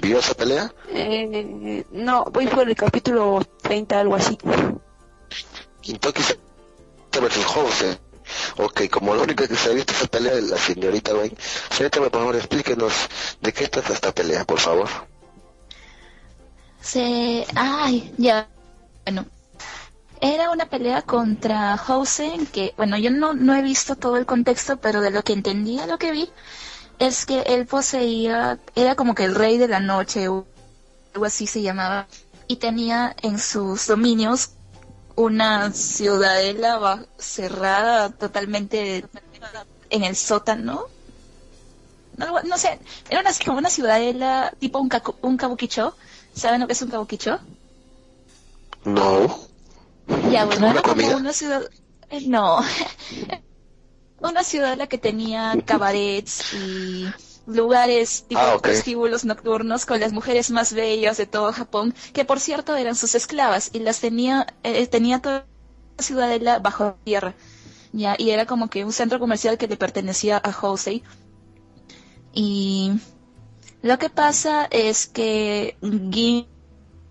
vio esa pelea? Eh, no, voy por el capítulo 30, algo así. Kentucky versus Jose. Ok, como la única que se ha visto esa pelea es la señorita Wayne. Señorita, por favor, explíquenos de qué trata esta pelea, por favor. Se... Ay, ya. Bueno. Era una pelea contra Housen que, bueno, yo no, no he visto todo el contexto, pero de lo que entendía, lo que vi, es que él poseía, era como que el rey de la noche, o algo así se llamaba, y tenía en sus dominios una ciudadela cerrada totalmente en el sótano. No, no sé, era una, como una ciudadela tipo un, un kabukicho. ¿Saben lo que es un kabukicho? No. Ya, bueno, ¿Una era como una ciudad... eh, No. una ciudad en la que tenía cabarets y lugares tipo Ah, ok. prostíbulos nocturnos con las mujeres más bellas de todo Japón, que por cierto eran sus esclavas y las tenía, eh, tenía toda la ciudadela bajo tierra. Ya, y era como que un centro comercial que le pertenecía a Hosei. Y lo que pasa es que Gin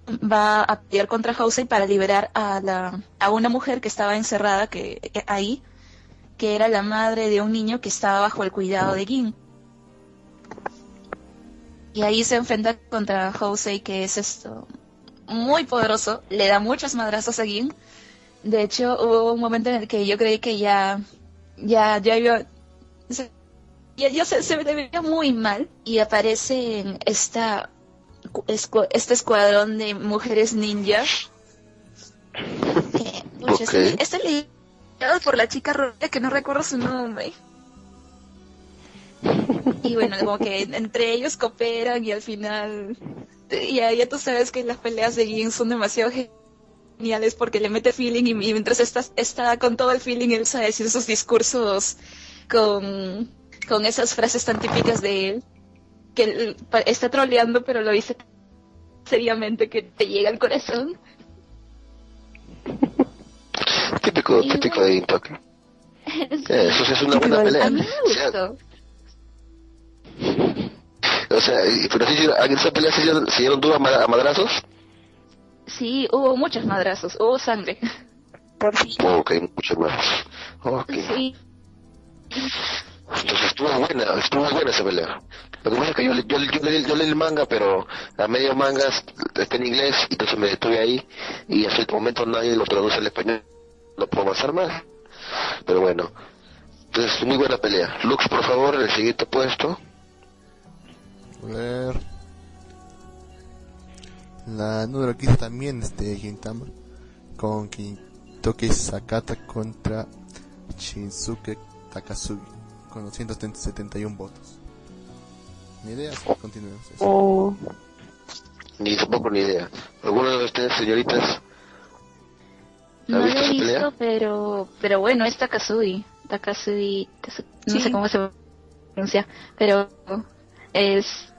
va a pelear contra Housey para liberar a la a una mujer que estaba encerrada que ahí que era la madre de un niño que estaba bajo el cuidado de Gin y ahí se enfrenta contra Housey que es esto muy poderoso le da muchos madrazos a Gin de hecho hubo un momento en el que yo creí que ya ya ya iba ya, ya se, se veía muy mal y aparece en esta cu- escu- este escuadrón de mujeres ninja. Eh, pucha, Ok. este, este liderado por la chica rubia que no recuerdo su nombre. Y bueno, como que entre ellos cooperan y al final eh, ya, ya tú sabes que las peleas de Gin son demasiado geniales porque le mete feeling y, y mientras está, está con todo el feeling él sabe decir sus discursos con, con esas frases tan típicas de él que está troleando pero lo dice seriamente que te llega al corazón. Típico, Y típico bueno. de Kentucky. Eso sí es una buena pelea. A mí me O sea, gustó. O sea, pero sí, en esa pelea se dieron, se dieron duras a madrazos. Sí, hubo muchos madrazos, hubo sangre. Por fin. Ok, mucho más. Ok. Sí, Entonces estuvo buena, estuvo buena esa pelea. Lo que pasa es que yo, yo, yo, leí- yo leí el manga, pero a medio manga está en inglés, y entonces me detuve ahí, y hasta el momento nadie lo traduce al español, no puedo avanzar más. Pero bueno, entonces muy buena pelea. Lux, por favor, el siguiente puesto. Ver. La número 15 también es de. Con Kintoki Sakata contra Shinsuke Takasugi. Con 271 votos. Ni idea, si continuemos. eso. O Ni tampoco ni idea. ¿Alguno de ustedes, señoritas? no ¿Ha lo he visto, pelea? pero pero bueno, es Takasui. Takasui, no Sí. sé cómo se pronuncia, pero es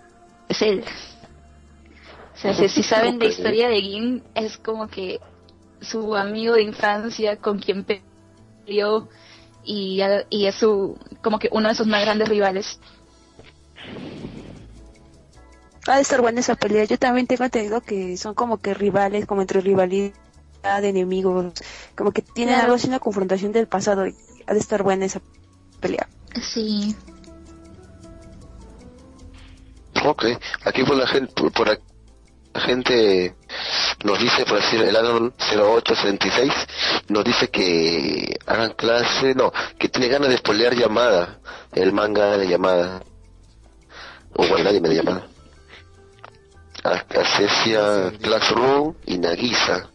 es él. O sea, si, si saben de historia de Gin, es como que su amigo de infancia con quien peleó y, a- y es su, como que uno de sus más grandes rivales. Ha de estar buena esa pelea. Yo también tengo entendido que son como que rivales, como entre rivalidad de enemigos. Como que tienen Claro. algo así, una confrontación del pasado. y Ha de estar buena esa pelea. Sí. Ok, aquí por la gente, por, aquí, gente nos dice, por decir, el año 0866, nos dice que hagan clase, no, que tiene ganas de spoilear llamada, el manga de llamada, o bueno, anime de llamada. Acacesia, Classroom y Nagisa.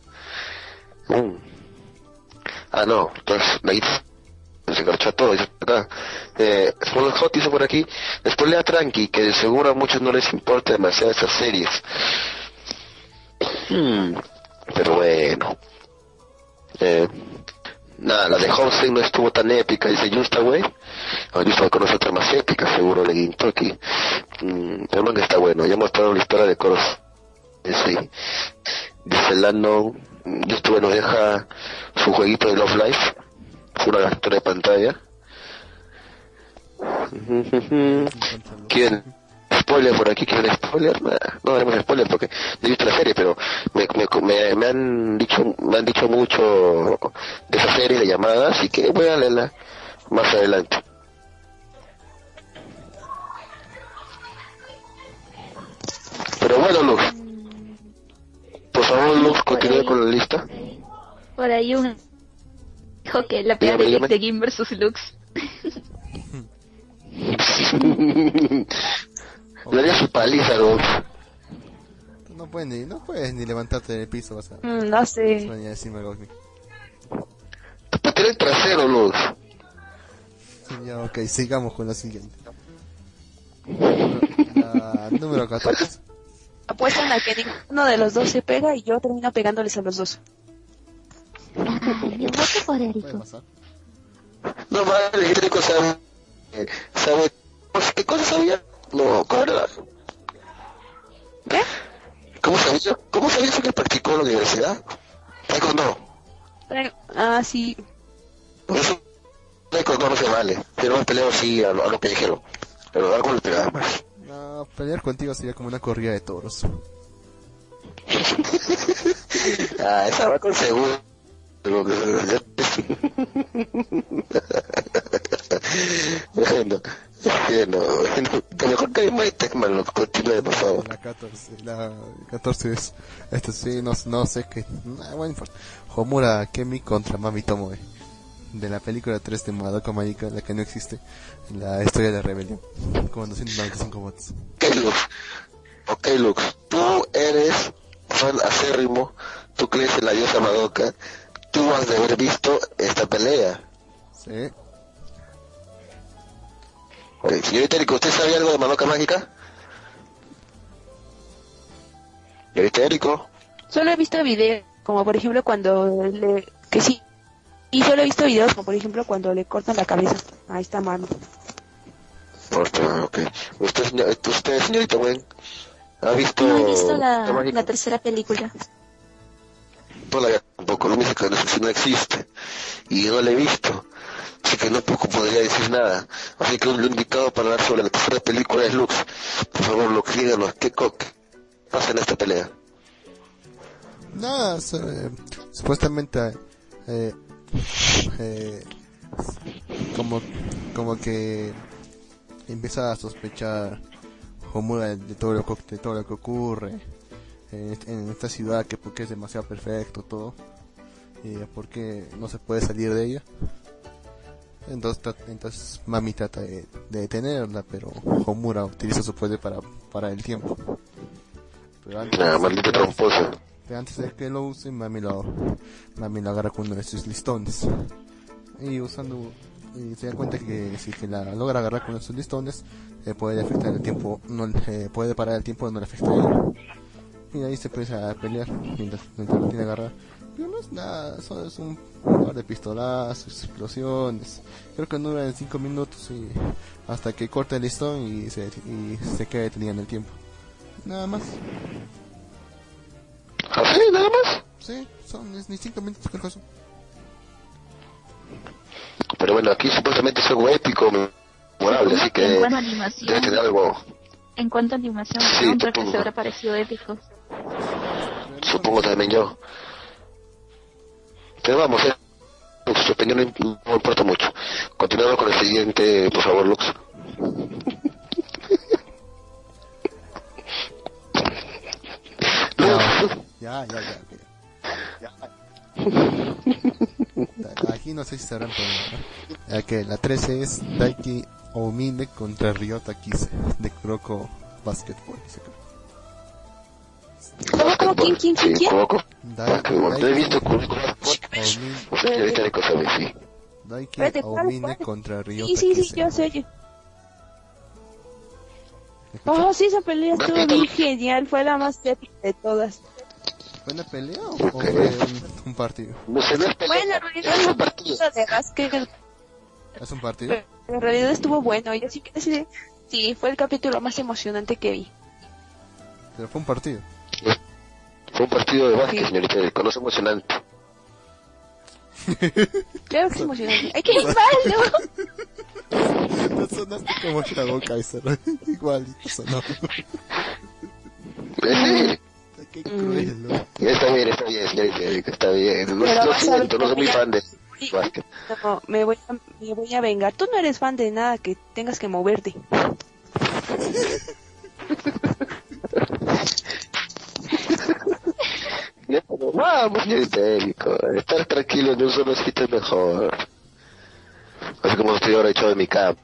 Mm. Ah, no, entonces Nagisa se garchó a todo, dice acá. Eh, Hot dice por aquí, spoilea tranqui, que de seguro a muchos no les importa demasiado esas series. Hmm, Pero bueno. Eh, nada, la de Homestead no estuvo tan épica, dice Justaway. Ah, Justaway conoce otra más épica, seguro, de Gintoki. Mm, pero manga está bueno, ya mostraron la historia de Coros. Sí. Dice Lano, Justaway nos deja su jueguito de Love Life, una captura de pantalla. ¿Quién? Spoiler por aquí, ¿quieren spoiler? Nah, no haremos spoiler porque no he visto la serie, pero me, me, me, me han dicho me han dicho mucho de esa serie de llamadas, así que voy a leerla más adelante. Pero bueno, Luz, por favor, Luz, continúe con la lista. Por ahí un dijo que la pelea Dígame, de, dígame. de Gim versus Lux. Le haría su paliza, Luz. No puedes ni, no puedes ni levantarte del piso, vas a, Mm, no vas sé. venir a decirme algo a mí. Te patearé el trasero, Luz. Ya, ok, sigamos con la siguiente. La número 14. Apuestan a que ninguno de los dos se pega y yo termino pegándoles a los dos. Yo voto por pasar. No vale, técnico sabe, eh, sabe, ¿qué cosa sabía? No, ¿cómo era? ¿Qué? ¿Cómo sabía? ¿Cómo sabía eso que practicó en la universidad? Taekwondo. Ah, sí. Eso, taekwondo no se vale. Pero me peleo así a lo, a lo callejero. Pero algo le pegaba más. No, pelear contigo sería como una corrida de toros. Ah, esa va con seguro. Pero, bueno, bueno, que mejor que Mike Techman lo continúe, por favor. La 14, la 14 es, este sí, no, no sé qué, nah, bueno. Homura Kemi contra Mami Tomoe. De la película 3 de Madoka Mágica, la que no existe, la historia de la rebelión, con 295 votos. Ok, Lux. Ok, Lux. Tú eres fan acérrimo. Tú crees en la diosa Madoka. Tú has de haber visto esta pelea. Sí, Ok, señorita Erika, ¿usted sabía algo de Madoka Mágica? Señorita Eriko. Solo he visto videos, como por ejemplo cuando le... Que sí. Y solo he visto videos, como por ejemplo cuando le cortan la cabeza. Ahí está mano. Ah, Ok. ¿Usted, señor- usted señorita Gwen, ha visto... No he visto la, la tercera película. Todavía tampoco, lo mismo que no, si no existe. Y no la he visto. Que no poco podría decir nada. Así que lo indicado para hablar sobre la tercera película es Lux. Por favor, Lux, díganos, ¿qué, co- qué pasa en esta pelea? nada, eh, supuestamente, eh, eh, como, como que empieza a sospechar Homura de, todo lo de todo lo que ocurre en esta ciudad que porque es demasiado perfecto todo y porque no se puede salir de ella entonces, entonces Mami trata de, de detenerla pero Homura utiliza su poder para, para el tiempo pero antes, Ah, maldito pero antes- tramposo. pero antes de que lo use, Mami lo, Mami lo agarra con uno de sus listones. Y usando, y se da cuenta que si que la logra agarrar con sus listones, eh, puede afectar el tiempo, no, eh, puede parar el tiempo, no le afecta a ella. Y ahí se empieza a pelear mientras, mientras lo tiene agarrado. Pero no es nada, solo es un par de pistolazos, explosiones. Creo que dura en 5 minutos y hasta que corta el listón y se, y se queda detenido en el tiempo. Nada más. ¿Así, nada más? Sí, son es ni 5 minutos creo que son. Pero bueno, aquí supuestamente es algo épico, memorable, así que debe tener algo, en cuanto a animación, Sí, siempre que supongo. se habrá parecido épico. supongo también yo. Pero vamos, eh, su opinión no im- no importa mucho. Continuando con el siguiente, por favor, Lux. Ya, ya, ya. ya. Aquí no sé si podido. Ya que la 13 es Daiki Omine contra Ryota Kise de Kuroko Basketball. que- ¿Cómo, cómo? ¿Quién, quién, quién, Sí, quién? He visto Señorita Rico sabe, sí. Daiki Espérate, ¿cuál, Omine cuál? contra Ryota Sí, sí, sí, yo sé. yo- Oh, sí, esa pelea estuvo bien genial. Fue la más épica de todas. ¿Fue una pelea o, fue un, partido? No sé, no es pelea, Bueno, en realidad es un partido. de básquet, ¿Es un partido? en realidad estuvo bueno. Yo sí que decidí. Sí, fue el capítulo más emocionante que vi. Pero fue un partido. Fue un partido de básquet, Sí. señorita Rico, no es emocionante. Claro que es emocionante. ¡Ay, qué malo! No sonaste como esa, ¿no? Igualito sonó. Eh, Qué cruel, ¿no? Está bien, está bien, señorita Rico, está bien. No, Pero a siento, no soy muy fan de básquet. No, me voy, a, me voy a vengar. Tú no eres fan de nada que tengas que moverte. Vamos, estar tranquilo en un solo sitio es mejor. Así como estoy ahora echado de mi cama.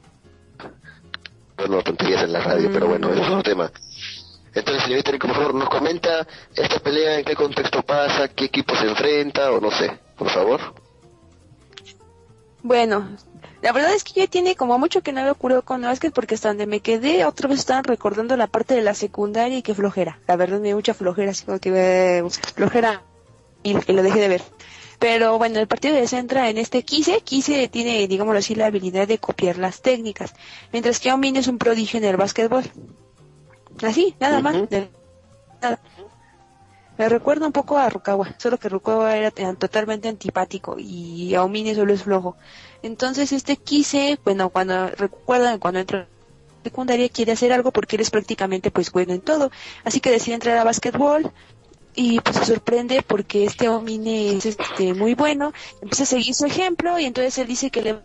Bueno, tonterías en la radio, pero bueno, es otro tema. Entonces, señorita Rico, por favor, nos comenta esta pelea, en qué contexto pasa, qué equipo se enfrenta, o no sé, por favor. Bueno, la verdad es que ya tiene como mucho que no me ocurrió con básquet porque hasta donde me quedé otra vez estaban recordando la parte de la secundaria y qué flojera. La verdad me dio mucha flojera, así como que eh, flojera y, y lo dejé de ver. Pero bueno, el partido se centra en este Kise. Kise tiene, digámoslo así, la habilidad de copiar las técnicas, mientras que Aomin es un prodigio en el básquetbol. Así, nada más. De- nada. Me recuerda un poco a Rukawa, solo que Rukawa era totalmente antipático y Aomine solo es flojo. Entonces este Kise, bueno, cuando recuerdan cuando entró secundaria quiere hacer algo porque él es prácticamente pues bueno en todo, así que decide entrar a básquetbol y pues se sorprende porque este Aomine es este muy bueno, empieza a seguir su ejemplo y entonces él dice que le va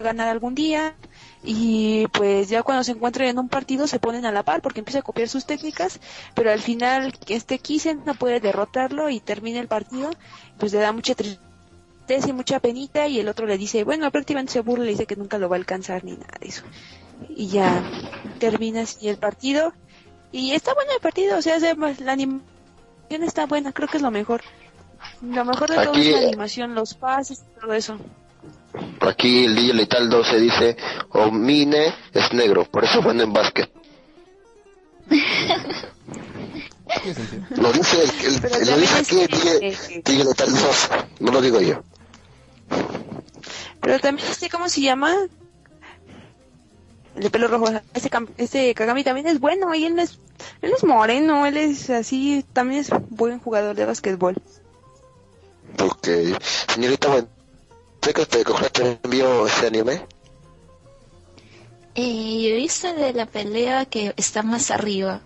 a ganar algún día y pues ya cuando se encuentran en un partido se ponen a la par porque empieza a copiar sus técnicas, pero al final este Kisen no puede derrotarlo y termina el partido, pues le da mucha tristeza y mucha penita y el otro le dice, bueno, prácticamente se burla y dice que nunca lo va a alcanzar ni nada de eso. Y ya termina así el partido y está bueno el partido, o sea, se- la animación está buena, creo que es lo mejor. Lo mejor de todo Aquí, es la eh, animación, los pases y todo eso. Aquí el DJ Letal 12 dice, Omine es negro, por eso bueno en básquet. Lo dice el, el- lo dice aquí el DJ, DJ Letal 12, no lo digo yo. Pero también este, ¿cómo se llama? El de pelo rojo. Este, cam- este Kagami también es bueno y él no es, él es moreno, él es así, también es buen jugador de básquetbol. Porque, señorita, sé que te te envió ese anime. Eh, yo he visto de la pelea que está más arriba.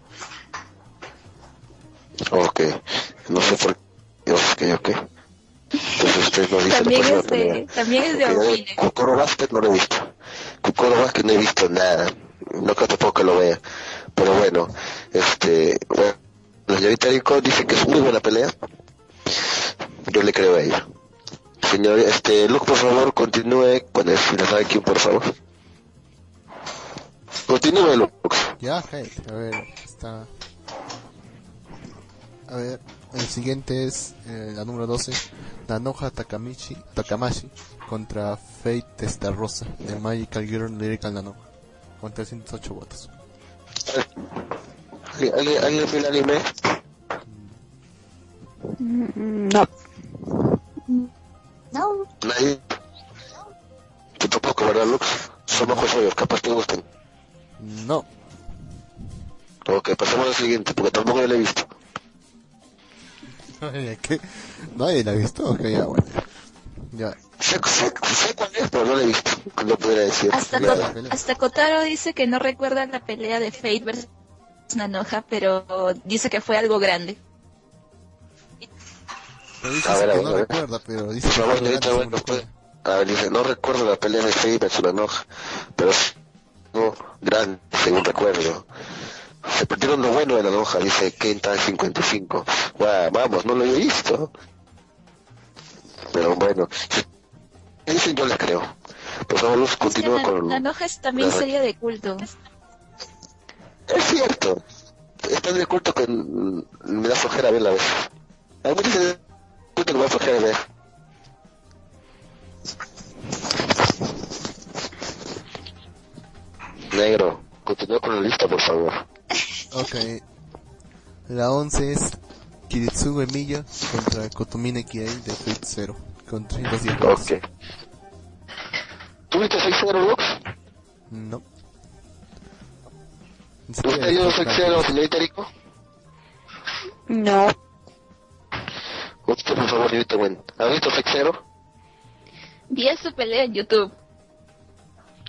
Ok, no sé por qué. Ok, ok. Entonces usted no dice También es de, también es de Omine. Kokoro Basket no lo he visto. Kokoro Basket no he visto nada. No creo tampoco que lo vea. Pero bueno, este, bueno, la señorita Rico dice que es muy buena pelea. Yo le creo a ella. Señor, este, Luke, por favor, continúe con el Finazaki, por favor. Continúe, Luke. Ya, hey, a ver, está. A ver, el siguiente es eh, la número 12, Nanoha Takamichi, Takamashi contra Fate Testarossa de Magical Girl Lyrical Nanoha con 308 votos. ¿Alguien, alguien, alguien vio el anime? No. No, Nadie. Tú tampoco, ¿verdad, Lux? Somos joyos, capaz te gusten. No, Ok, pasemos al siguiente, porque tampoco yo lo he visto. ¿qué? ¿Nadie la ha visto? Ok, ya, bueno. Ya, sé, sé, sé cuál es, pero no la he visto. No podría decir. Hasta, nada. Ko- hasta Kotaro dice que no recuerda la pelea de Fate versus Nanoja, pero dice que fue algo grande. Pero dice A ver, a que ver, no a ver. recuerda, pero dice que bueno, según pues, a ver, dice, no recuerdo la pelea de Faye versus la enoja, pero es algo grande, según recuerdo. Se perdieron lo bueno de la enoja, dice Kenta 55. Guau, vamos, no lo he visto. Pero bueno, si dicen yo les creo. Por favor, Luz, Es que continúa con... Nanoja es también Ajá. serie de culto. Es cierto. Es tan de culto que me da flojera verla a veces. Series de culto que me da flojera ver. Negro, continúa con la lista, por favor. Ok. La 11 es Kiritsuge Miya contra Kotomine Kiei de Fate 0. Con 30 segundos. Ok. ¿Tuviste 6-0, Lux? No. ¿Has tenido 6-0 Leitérico? No. Usted, por favor, yo te ¿Has visto 6-0? Vi su pelea en YouTube.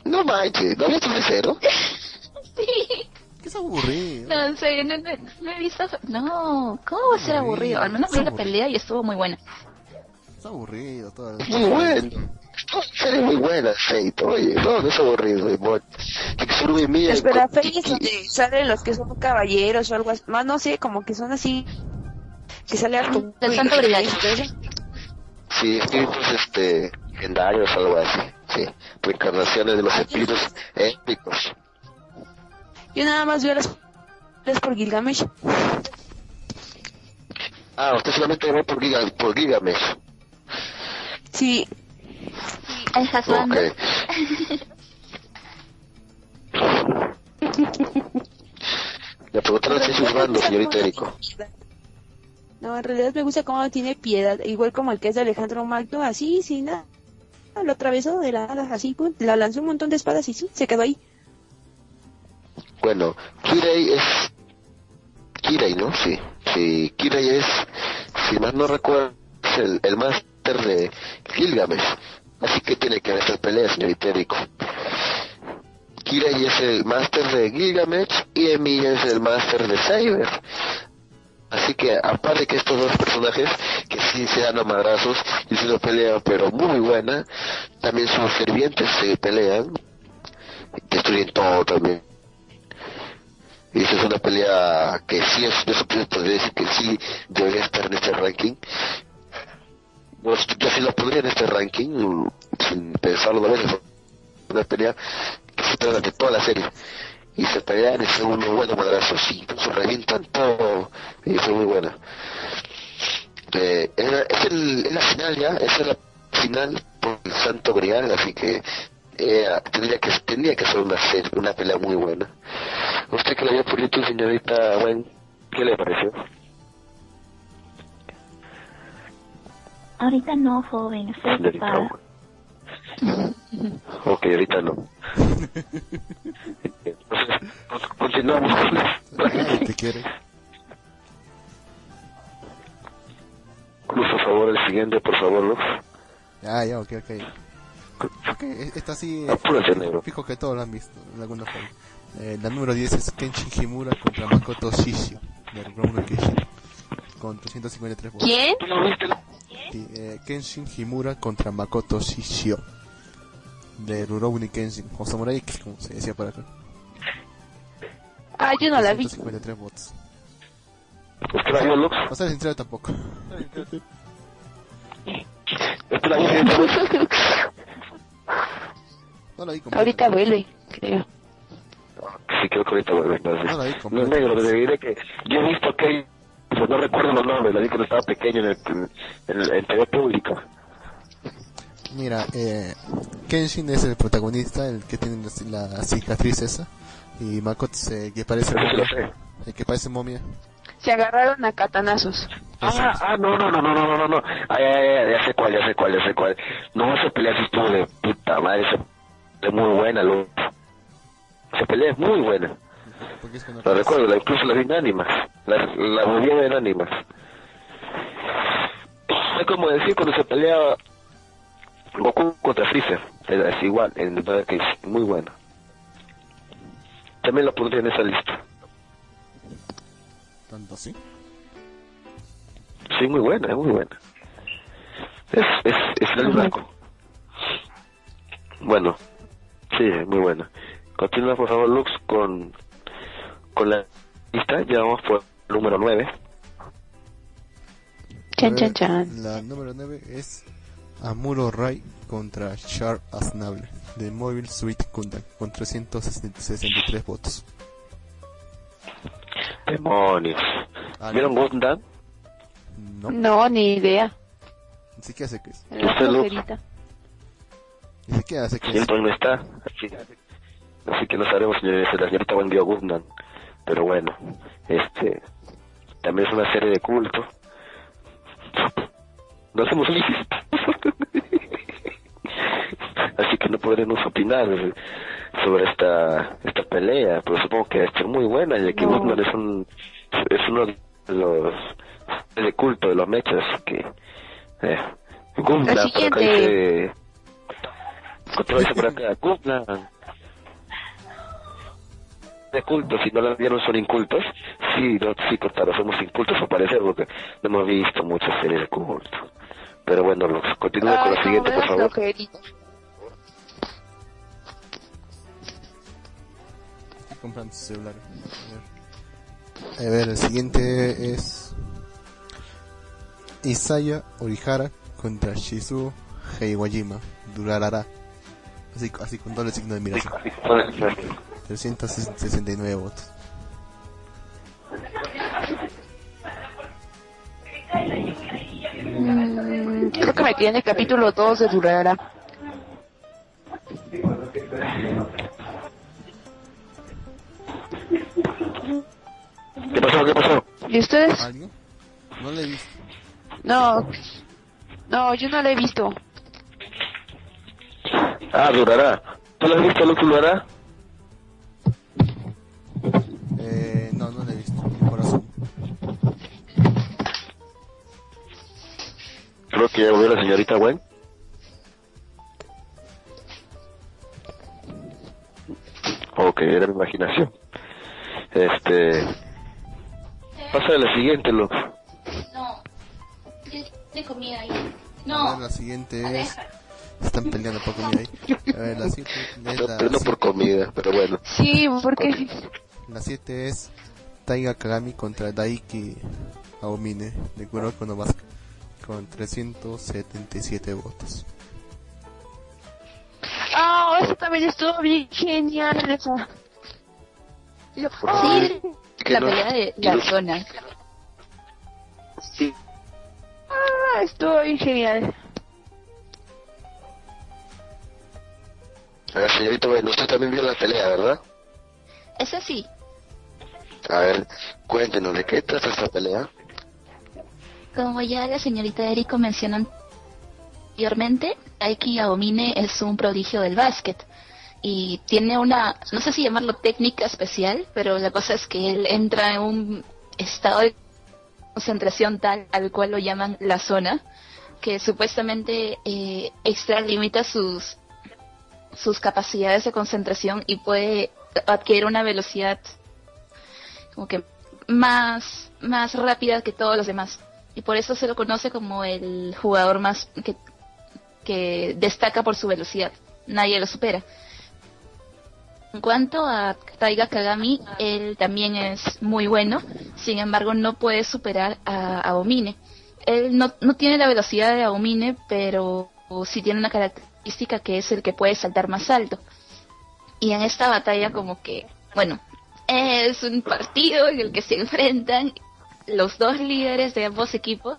No manches, ¿no has visto 6-0? sí. Que es aburrido. No, en serio, no, no, no he visto. No, ¿cómo va a ser aburrido? Al menos vi la pelea y estuvo muy buena. Es aburrido todo. el- Muy bueno. Es muy buena, Fate. Oye, no, no es aburrido. Kitsuru Mía. Espera, Fey es donde salen los que son caballeros o algo así. Más no sé, como que son así. Que sale algo. Del Santo Grial. Sí, espíritus este, legendarios, algo así. Sí, reencarnaciones de los espíritus épicos. Yo nada más veo las las por Gilgamesh. Ah, usted solamente ve por, Giga, por Gigamesh. Sí, El Hasbando. Ok. Le preguntaron si es juzgando, señorita Erico. No, en realidad me gusta cómo tiene piedad, igual como el que es de Alejandro Magno, así, sin nada. Lo atravesó de la así, pum, la lanzó un montón de espadas y sí, se quedó ahí. Bueno, Kirei es... Kirei, ¿no? Sí. Sí, Kirei es, si más no recuerdo, es el, el máster de Gilgamesh. Así que tiene que haber estas peleas, señorita Erico. Kirei es el máster de Gilgamesh y Emilia es el máster de Saber. Así que, aparte que estos dos personajes, que sí se dan a madrazos y es una pelea pero muy buena, también sus sirvientes se pelean, destruyen todo también. Y esa es una pelea que sí es, yo siempre podría decir que sí debería estar en este ranking. No, yo sí lo pondría en este ranking, sin pensarlo dos veces. Una pelea que se trata de toda la serie. Y se pelean y son unos buenos madrazos, sí, se revientan todo. Y fue muy buena. Eh, es, el, es la final ya, esa es la final por el Santo Grial, así que eh, tendría que tendría que ser una serie, una pelea muy buena. Usted que la vio por YouTube, señorita Gwen, ¿qué le pareció? Ahorita no, joven, estoy ocupada. Ok, ahorita no. Entonces, continuamos con te quiere. Luz, por favor, el siguiente, por favor, Luz. Ah, ya, ok, ok. Ok, esta sí, Apúrate, negro. fijo que todos la han visto, de alguna forma. Eh, la número 10 es Kenshin Himura contra Makoto Shishio, de Rurouni Kenshin, con 353 votos. ¿Quién? ¿Tú lo viste? Sí, eh, Kenshin Himura contra Makoto Shishio, de Rurouni Kenshin, o Samurai X, como se decía para acá. Ah, yo no la vi. 353 votos. ¿Usted la vio, Lux? No ser sincero tampoco. No la vi Ahorita vuelve, creo. Sí, creo que ahorita vuelve. Entonces. No la vi completa. No, negro, te diré que yo he visto que pues no recuerdo los nombres, la vi cuando estaba pequeño en el, en, el, en TV pública. Mira, eh, Kenshin es el protagonista, el que tiene la, la cicatriz esa, y Makoto eh, que parece momia, el que parece momia. Se agarraron a catanazos. Ah, ah, no, no, no, no, no, no, no, ay, ay, ay, ya sé cuál, ya sé cuál, ya sé cuál. No, esa pelea sí estuvo de puta madre, es muy buena, lo. Esa pelea es muy buena. Es que no La recuerdo, la, incluso la vi en ánimas. La, la volví a ver en ánimas. Es como decir cuando se peleaba Goku contra Freezer, es es igual, en el Battle Cage, muy bueno. También lo pondría en esa lista. Tanto así. Sí, muy buena, es muy buena. Es, es, es el blanco. Bueno, sí, muy buena. Continúa por favor Lux con, con la lista, ya vamos por el número 9. Chan, chan, chan. La número 9 es Amuro Rai contra Char Aznable de Mobile Suite Gundam con 363 votos. Demonios. Ah, ¿Vieron Gundam? No, No, ni idea. ni siquiera sé qué es. Era Sé qué Sí, es. pues no está. Así, así que no sabemos si la señorita Wendy vio Gundam. Pero bueno, este también es una serie de culto. No somos listos. Así que no podremos opinar sobre esta esta pelea, pero supongo que va a estar muy buena, ya que No. Gundam es un es uno de los de culto de los mechas, así que eh, Gundam, otra vez por acá, Gundam de culto, si no la vieron son incultos, sí, no, sí, cortaron, somos incultos al parecer, porque no hemos visto muchas series de culto. Pero bueno, Lux, continúa con la no, siguiente, por favor. comprando su celular. A ver. A ver, el siguiente es Isaya Orihara contra Shizuo Heiwajima Durarara. Así, así con doble signo de admiración. 369 votos. Mm, creo que me quedé en el capítulo 2 de Durara. ¿Qué pasó? ¿Qué pasó? ¿Y ustedes? ¿Alguien? No le he visto. No. No, yo no la he visto. Ah, durará. ¿Tú lo has visto, Lux, durará? Eh, no, no le he visto. Mi corazón. Creo que ya volvió la señorita Gwen. Ok, era mi imaginación. Este... Pasa a la siguiente, Lux. No. De comida ahí. A ver, No. la siguiente es. Están peleando por comida ahí. A ver, la siguiente es No, la, pero no por comida, pero bueno. Sí, porque... la siete es Taiga Kagami contra Daiki Aomine de Kuroko no Basket con 377 votos. Ah, eso también estuvo bien genial esa. Lo- Sí, la no- pelea de no- la zona. Sí. Ah, estuvo bien genial. A ver, señorita Gwen, usted también vio la pelea, ¿verdad? Esa sí. A ver, cuéntenos, ¿de qué trata esta pelea? Como ya la señorita Eriko mencionó anteriormente, Aiki Aomine es un prodigio del básquet y tiene una, no sé si llamarlo técnica especial, pero la cosa es que él entra en un estado de concentración tal al cual lo llaman la zona, que supuestamente eh, extralimita sus sus capacidades de concentración y puede adquirir una velocidad como que más más rápida que todos los demás y por eso se lo conoce como el jugador más que, que destaca por su velocidad. Nadie lo supera. En cuanto a Taiga Kagami, él también es muy bueno, sin embargo no puede superar a Aomine. Él no, no tiene la velocidad de Aomine, pero sí tiene una característica que es el que puede saltar más alto. Y en esta batalla como que, bueno, es un partido en el que se enfrentan los dos líderes de ambos equipos.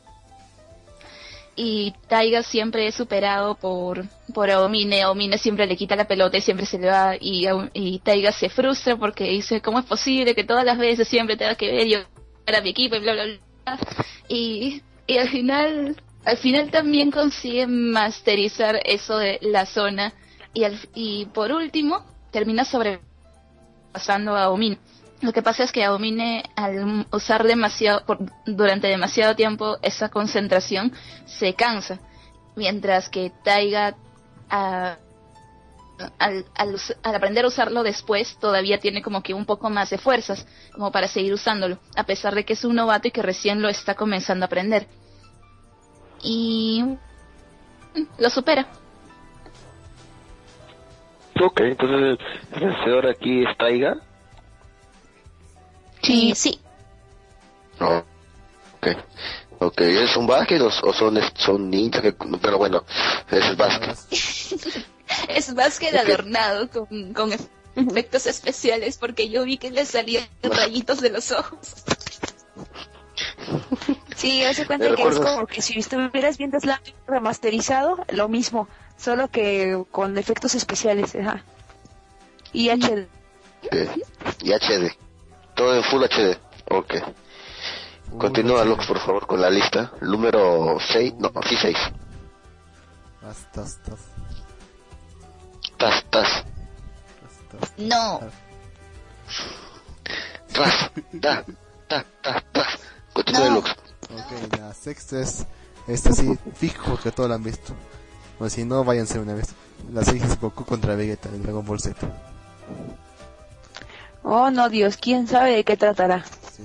Y Taiga siempre es superado por por Aomine, Aomine siempre le quita la pelota y siempre se le va y, Taiga se frustra porque dice cómo es posible que todas las veces siempre tenga que ver yo a mi equipo y bla bla bla y al final al final también consigue masterizar eso de la zona y al, y por último termina sobrepasando a Aomine lo que pasa es que Aomine, al usar demasiado, por- durante demasiado tiempo esa concentración, se cansa. Mientras que Taiga a- al, al al aprender a usarlo después todavía tiene como que un poco más de fuerzas como para seguir usándolo, a pesar de que es un novato y que recién lo está comenzando a aprender. Y lo supera. Ok, entonces el vencedor aquí es Taiga. Y sí, No. Ok. Ok, ¿es un básquet o, o son, son ninjas? Pero bueno, es básquet. es más que adornado con, con efectos especiales porque yo vi que le salían rayitos de los ojos. Sí, hace cuenta ¿Me que es como que si estuvieras viendo Slam remasterizado, lo mismo, solo que con efectos especiales, ajá. Y HD. Ok. Y HD. Todo en Full HD. Ok. Continúa, Lux, por favor, con la lista. Número 6. No, sí, 6. Hasta, hasta, Tas, tas. hasta. No, Tras. Ta, ta, ta, ta. Continúa, No. Ok, la sexta es. Esta sí, fijo que todos la han visto. O si no, váyanse una vez. La sexta es Goku contra Vegeta en Dragon Ball Z. Oh, no, Dios, quién sabe de qué tratará. Sí.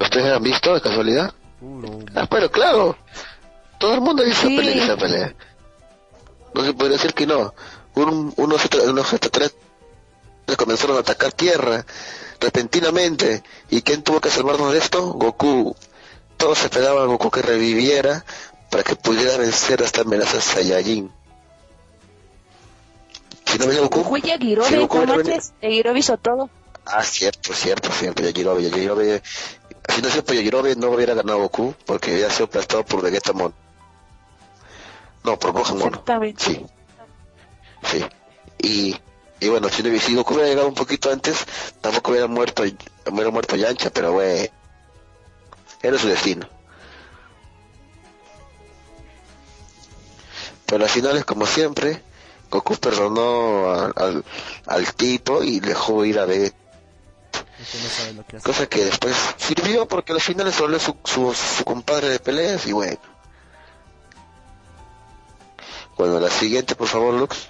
¿Ustedes han visto de casualidad? puro. Ah, pero claro. Todo el mundo ha visto Sí. esa pelea, esa pelea. No se podría decir que no. Un, unos, unos extraterrestres comenzaron a atacar Tierra repentinamente. ¿Y quién tuvo que salvarnos de esto? Goku. Todos esperaban a Goku que reviviera para que pudiera vencer a esta amenaza Saiyajin. Si no venía Goku, Goku y Yajirobe, si Goku no hubiera venido- manches, Yajirobe hizo todo. Ah, cierto, cierto, cierto, Yajirobe, Yajirobe. Si no sido por Yajirobe, no hubiera ganado Goku, porque había sido aplastado por Vegeta Mon. No, por Gohan. Exactamente. Sí. Sí. Y, y bueno, si, no hubiera- llegado un poquito antes, tampoco hubiera muerto, hubiera muerto Yancha, pero güey, era su destino. Pero al final es como siempre, Goku perdonó a- al, al tipo y dejó ir a no que hace. Cosa que después sirvió porque al final se volvió su, su, su compadre de peleas y bueno. Bueno, la siguiente, por favor, Lux.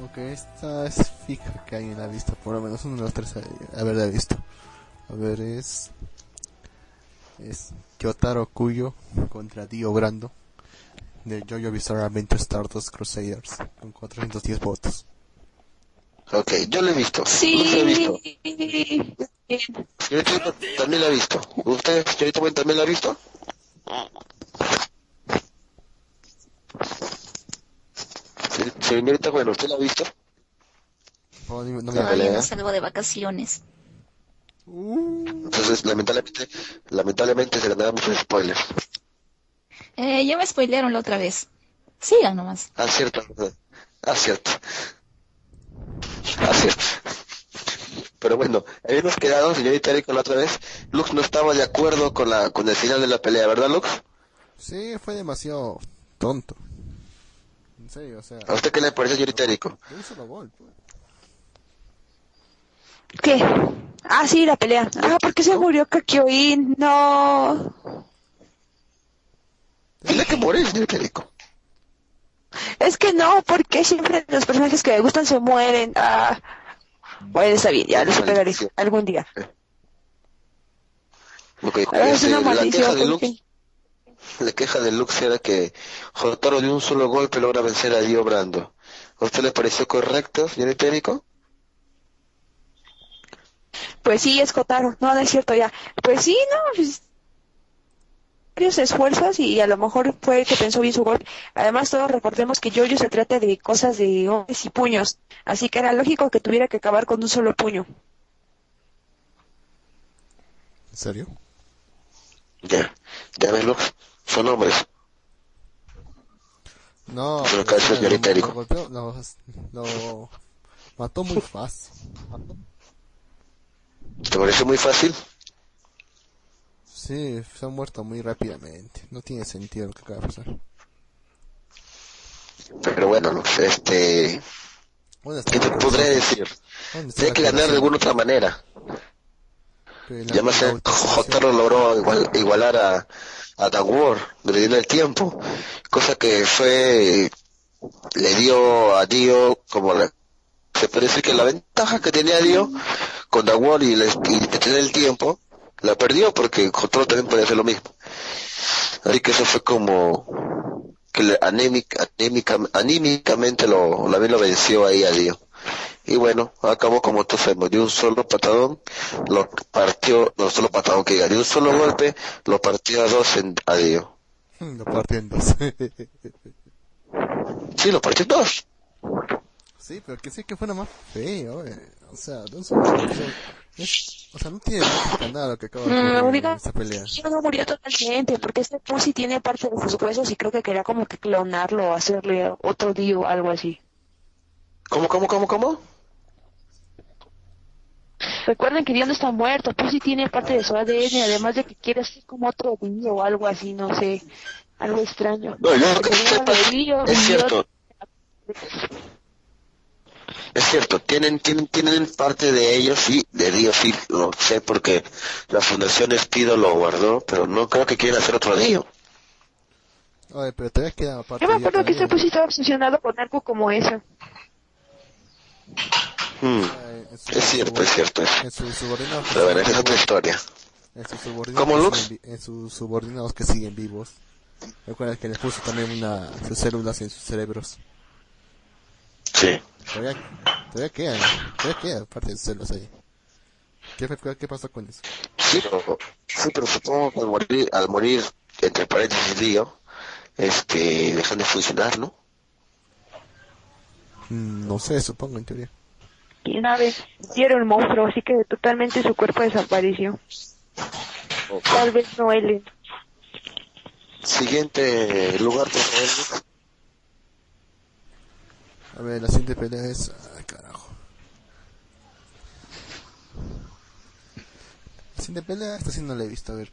Ok, esta es fija que alguien la ha visto. Por lo menos uno de los tres ha- haberla visto. A ver, es. Es Kyotaro Kuyo contra Dio Brando. De Jojo Bizarre Adventure Stardust Crusaders. Con 410 votos. Ok, yo lo he visto. Sí. Lo he visto. Bien. Señorita también la ha visto. ¿Usted, señorita también la ha visto? Se- Señorita Gwen, ¿usted la ha visto? Oh, no, no me La todavía pelea. no salgo de vacaciones. Uh, Entonces, lamentablemente, lamentablemente se le dan muchos spoilers. Eh, ya me spoilearon la otra vez. Sigan nomás. Ah, cierto. Ah, cierto. Ah, cierto. Pero bueno, habíamos quedado, señorita Erika, la otra vez. Lux no estaba de acuerdo con la con el final de la pelea, ¿verdad, Lux? sí, fue demasiado tonto. En serio, o sea. ¿A usted qué le de un solo gol, pues. ¿Qué? Ah, sí, la pelea. Ah, ¿por qué se murió Kakyoin? No. Tiene que morir, señorita Erika. Es que no, porque siempre los personajes que me gustan se mueren. Ah. Bueno, está bien, ya lo superaré algún día. Ok, Ah, es una maldición. porque- la queja de Lux era que Jotaro de un solo golpe logra vencer a Dio Brando. ¿A usted le pareció correcto, señorita Erika? Pues sí, es Kotaro. No, no es cierto ya. Pues sí, no. Pues, varios esfuerzos y a lo mejor fue el que pensó bien su gol. Además, todos recordemos que Jojo se trata de cosas de hombres y puños. Así que era lógico que tuviera que acabar con un solo puño. ¿En serio? Ya, ya ves, Lux, son hombres. No, lo, golpeó, lo, lo mató muy fácil. ¿Te pareció muy fácil? Sí, se ha muerto muy rápidamente. No tiene sentido lo que acaba de pasar. Pero bueno, este... ¿Dónde está ¿Qué te podré decir? ¿Dónde está Tiene que ganar de alguna otra manera. Que la, Jotaro logró igual, igualar a, a The War, el tiempo, cosa que fue, le dio a Dio como la, se decir que la ventaja que tenía Dio con The War y, y tener el tiempo, la perdió porque Jotaro también podía hacer lo mismo. Así que eso fue como que anémica, anémica, anímicamente lo, la lo venció ahí a Dio. Y bueno, acabó como todos sabemos, de un solo patadón, lo partió, no solo patadón que diga, de un solo golpe, lo partió a dos en, a Dio. Lo partió en dos. Sí, lo partió en dos. sí, pero que sí que fuera más feo, eh. O sea, de un solo es- O sea, no tiene nada lo que acaba de Mm, ocurrir en diga- esa pelea. Yo no murió totalmente, porque este Pussy tiene parte de sus huesos y creo que quería como que clonarlo hacerle otro Dio o algo así. ¿Cómo, cómo, cómo, cómo? Recuerden que Dio no está muerto, Pussy tiene parte de su ADN, además de que quiere ser como otro Dio o algo así, no sé, algo extraño. No, yo lo que es cierto. Es cierto, tienen, tienen, tienen parte de ellos, sí, de Dio sí, lo sé porque la Fundación Espido lo guardó, pero no creo que quieran hacer otro Dio. Oye, pero todavía queda parte Yo me acuerdo que este también. Pussy estaba obsesionado con algo como eso. Hmm, su- Es cierto, es cierto. En sus subordinados Pero bueno, esa es otra historia. en sus subordinados ¿Cómo, Lux? En sus subordinados que siguen vivos. Recuerda que les puso también una, sus células en sus cerebros. Sí. Todavía, todavía quedan, todavía queda parte de sus células ahí. ¿Qué, qué pasó con eso? Sí, pero, sí, pero supongo que al morir, al morir entre paréntesis Dio, este, dejan de funcionar, ¿no? Mm, no sé, supongo en teoría. Quién sabe, sí era un monstruo, así que totalmente su cuerpo desapareció. Tal vez no él. Siguiente lugar, por favor. A ver, la siguiente pelea es... Ay, carajo. La siguiente pelea, esta sí no la he visto. A ver.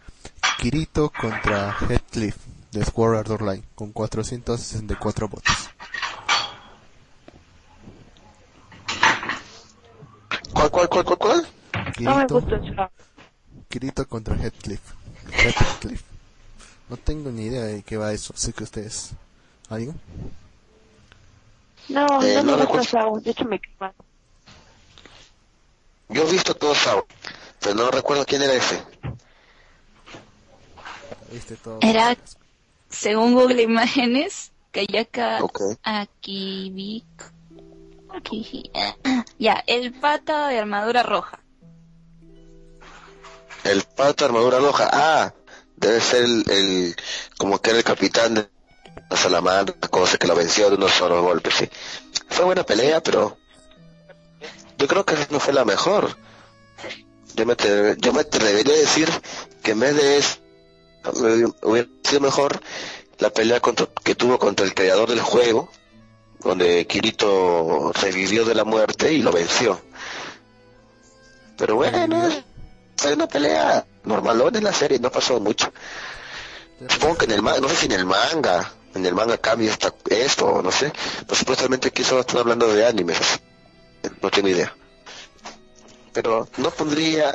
Kirito contra Heathcliff de Sword Art Online con 464 votos. ¿Cuál, cuál, cuál, cuál, cuál? No me Kirito, gusta eso. Kirito contra Heathcliff. Heathcliff. No tengo ni idea de qué va eso. Sé que ustedes... ¿Algo? No, Eh, no no me gusta Sao, de hecho me quema. Yo he visto todo Sao, pero no recuerdo quién era ese. ¿Viste todo? Era, según Google Imágenes, Kayaka Ok. Akibik. Ya, el pata de armadura roja. El pato armadura roja. Ah, debe ser el, el como que era el capitán de la salamandra, cosa que lo venció de unos solos golpes, sí. Fue buena pelea, pero yo creo que no fue la mejor. Yo me, atre- yo me atrevería a decir que en vez de eso, hubiera sido mejor la pelea contra- que tuvo contra el creador del juego, donde Kirito revivió de la muerte y lo venció. Pero bueno, fue una pelea normalón en la serie, no pasó mucho. Supongo que en el manga, no sé si en el manga, en el manga cambia esta, esto, no sé, pero supuestamente aquí solo están hablando de animes, no tengo idea. Pero no pondría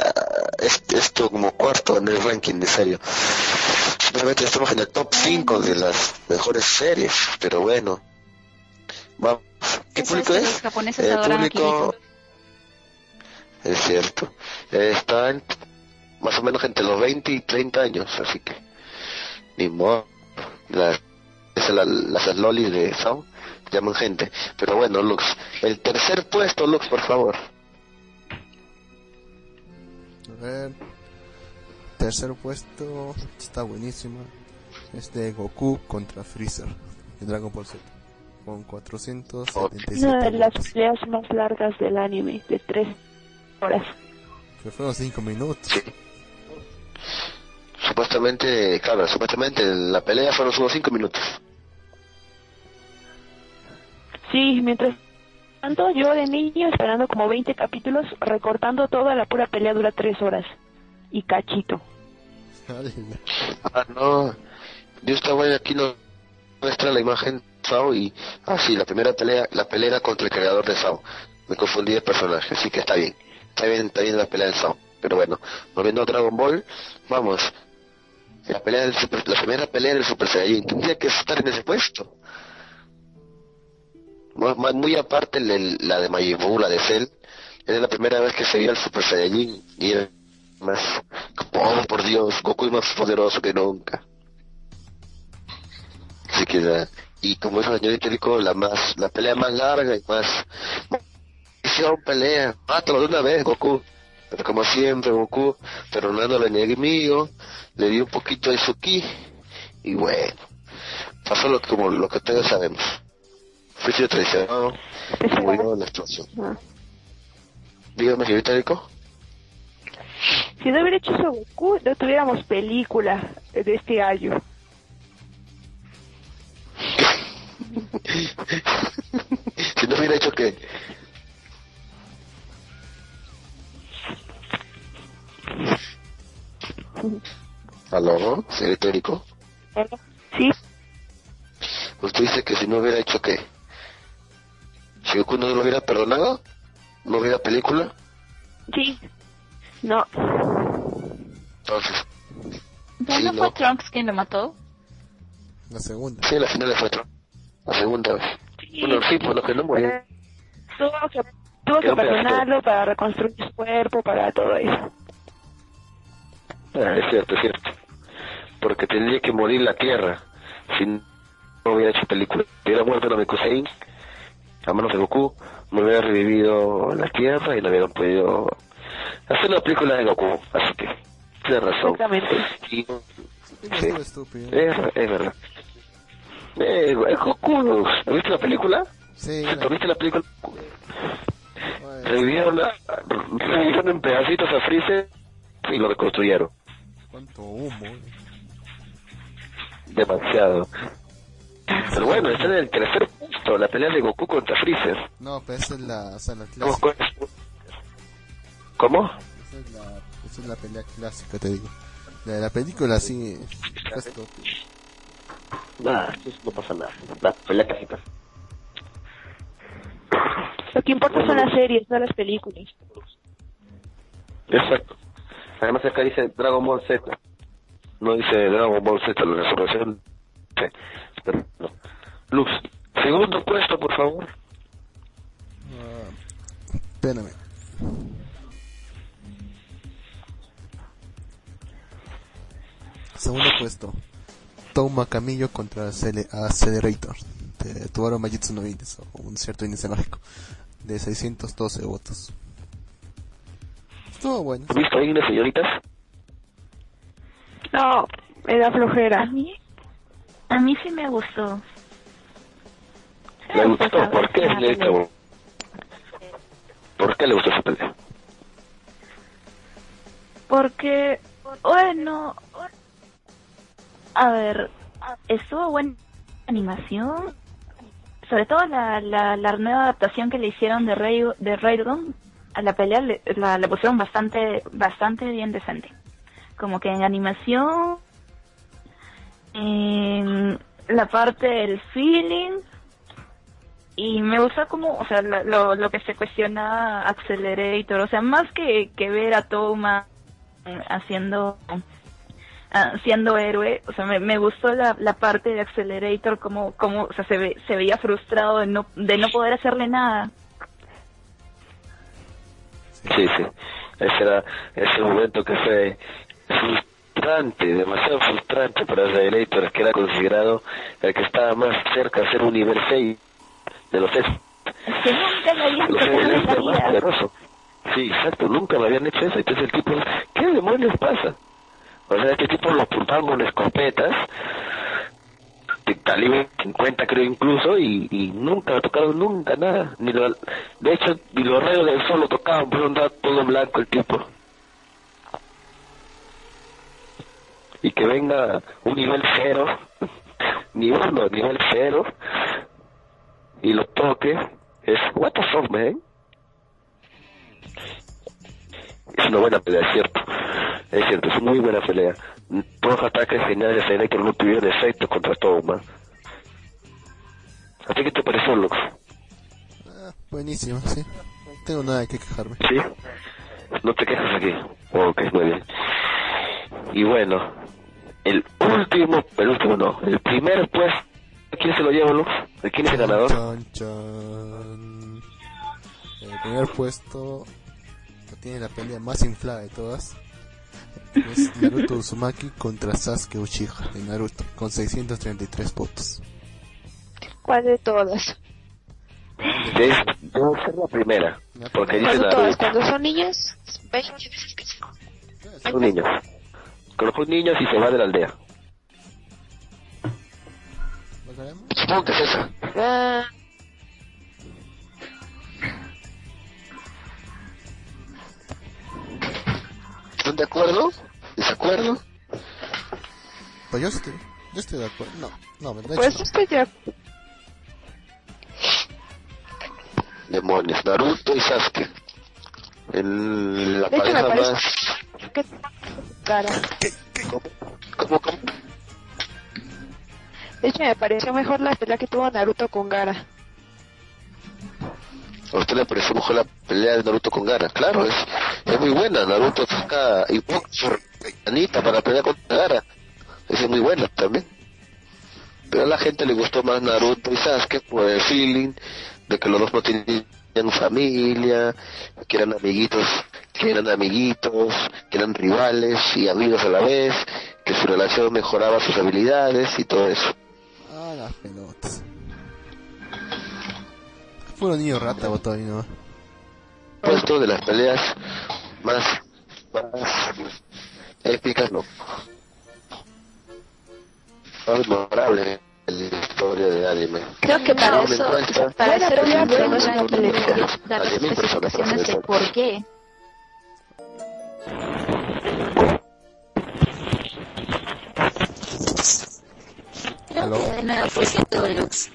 est- esto como cuarto en el ranking, de serio. Simplemente estamos en el top 5 de las mejores series, pero bueno. Vamos. ¿Qué público que es? Los japoneses El adoran a público es cierto. Eh, está en- más o menos entre los 20 y 30 años, así que ni modo. La- es la- las lolis de Sao llaman gente. Pero bueno, Lux. El tercer puesto, Lux, por favor. A ver. Tercer puesto. Está buenísima. Es de Goku contra Freezer. De Dragon Ball Z. Con 477 Una de las peleas más largas del anime, de tres horas. Que fueron 5 minutos. Sí. Supuestamente, claro, supuestamente la pelea fueron solo 5 minutos. Sí, mientras tanto yo de niño esperando como 20 capítulos, recortando toda la pura pelea dura tres horas. Y cachito. Ah, no. Yo estaba aquí no muestra la imagen Sao y ah sí, la primera pelea, la pelea contra el creador de Sao. Me confundí de personaje, así que está bien. Está bien, está bien la pelea del Sao. Pero bueno, volviendo a Dragon Ball, vamos. La pelea del super, la primera pelea del Super Saiyajin tendría que estar en ese puesto. Mu- mu- Muy aparte la de Majin la de Cell, era la primera vez que se veía el Super Saiyajin y era más, oh por Dios, Goku es más poderoso que nunca. Así que la- y como dijo la señorita Rico, la más, la pelea más larga y más, hicieron pelea, mátalo de una vez Goku. Pero como siempre Goku, perdonando al enemigo, le dio un poquito de su ki y bueno, pasó lo que, como lo que todos sabemos. Freezer traicionado murió en la explosión. Ah. Dígame, señorita Rico. Si no hubiera hecho eso Goku, no tuviéramos película de este año. Si no hubiera hecho que ¿Aló, señorita Rico? Sí, Usted dice que si no hubiera hecho que si Goku no lo hubiera perdonado, no hubiera película, sí. No, entonces, ¿Ya Sí, no no. fue Trunks quien lo mató? La segunda. sí, la final fue otro. La segunda vez. sí. Bueno, sí, por lo que no murió. Tuvo que, tuvo que perdonarlo para reconstruir su cuerpo, para todo eso. Ah, es cierto, es cierto. Porque tendría que morir la Tierra si no hubiera hecho película. Si hubiera muerto Namekusein a manos de Goku, no hubiera revivido la Tierra y no hubieran podido hacer la película de Goku. Así que, tiene razón. Exactamente. Y- Sí, es verdad. Eh, es Goku, ¿has visto la película? Sí, ¿Has la- visto la película? bueno, Revivieron, la- revivieron en pedacitos a Freezer y lo reconstruyeron. cuánto humo. eh. Demasiado. Pero bueno, está en el tercer puesto, la pelea de Goku contra Freezer. No, pero esa es la, o sea, la clásica. ¿Cómo? Esa es la, esa es la pelea clásica, te digo. La de la película, sí. Eso no pasa nada. La pelea clásica. Lo que importa son las series, no las películas. Exacto. Además acá dice Dragon Ball Z. No dice Dragon Ball Z, la resurrección. Sí. Pero no. Luz, segundo puesto, por favor. Espérame. Segundo puesto. Toma Camillo contra Acele- Accelerator de Tuaro Majitsu no Ines, o un cierto índice mágico de 612 votos. Estuvo bueno. ¿Has visto ahí unas señoritas? No, me da A flojera. mí, a mí sí me gustó. Sí ¿Le me gustó? ¿Por qué, señorita? ¿Por qué le gustó esa pelea? Porque, bueno, a ver, estuvo buena animación, sobre todo la, la, la nueva adaptación que le hicieron de Ray, de a la pelea le, la, pusieron bastante bastante bien decente. Como que en animación, en la parte del feeling y me gusta como, o sea, lo, lo que se cuestiona Accelerator, o sea, más que, que ver a Toma haciendo ah, siendo héroe, o sea, me, me gustó la, la parte de Accelerator como, como o sea, se, ve, se veía frustrado de no, de no poder hacerle nada. Sí, sí. Ese era ese momento que fue frustrante, demasiado frustrante para Revelator, que era considerado el que estaba más cerca de ser un nivel 6 de los. Es que nunca le había Los tocado en S la más vida. poderoso. Sí, exacto, nunca me habían hecho eso. Entonces el tipo, ¿qué demonios pasa? O sea, este tipo lo apuntaban con escopetas, de calibre 50 creo incluso, y, y nunca tocaron nunca, nada. Ni lo, de hecho, ni los rayos del sol lo tocaban, pues andaba todo blanco el tipo. Y que venga un nivel cero, ni uno, nivel cero, y lo toque, es, what the fuck, man? Es una buena pelea, es cierto. Es cierto, es una muy buena pelea. Todos los ataques geniales de Selector no tuvieron efecto contra Toma. ¿A ti qué te pareció, Lux? Ah, buenísimo, sí. No tengo nada que quejarme. ¿Sí? No te quejas aquí. Ok, muy bien. Y bueno, el último, el último no, el primer puesto, ¿quién se lo lleva, Lux? ¿De quién es el ganador? Chan, chan. El primer puesto que tiene la pelea más inflada de todas es Naruto Uzumaki contra Sasuke Uchiha de Naruto con 633 votos. ¿Cuál de todas? Debe, debe ser la primera, porque dice ¿Cuál de todas? Naruto, Cuando son niños, 20 veces que son niños. Colocó niños y se va de la aldea. ¿Lo ganamos? Supongo que es esa. Ah, ¿Están de acuerdo? ¿Desacuerdo? Pues yo estoy, yo estoy de acuerdo. No, no, de pues hecho, estoy ya. Demonios, Naruto y Sasuke. El, la hecho, me pareja parece- más... ¿Qué cara? ¿Cómo? ¿Cómo? cómo? De hecho, me pareció mejor la pelea que tuvo Naruto con Gara. ¿A usted le pareció mejor la pelea de Naruto con Gara? Claro, es, es muy buena. Naruto saca y Anita para pelear contra Gara. Es muy buena también. Pero a la gente le gustó más Naruto y Sasuke por el feeling de que los dos no tenían familia, que eran amiguitos, que eran amiguitos, que eran rivales y amigos a la vez, que su relación mejoraba sus habilidades y todo eso. ah, las pelotas. Puro niño rata votó ahí, ¿no? puesto de las peleas más, más épicas, no. Más memorable en la historia de anime. Creo que para No eso, encuentra. para hacer una pelea. hay que dar las 10.000 personas para especificaciones de por qué. Creo ¿Aló? que de nada fue cierto deluxe.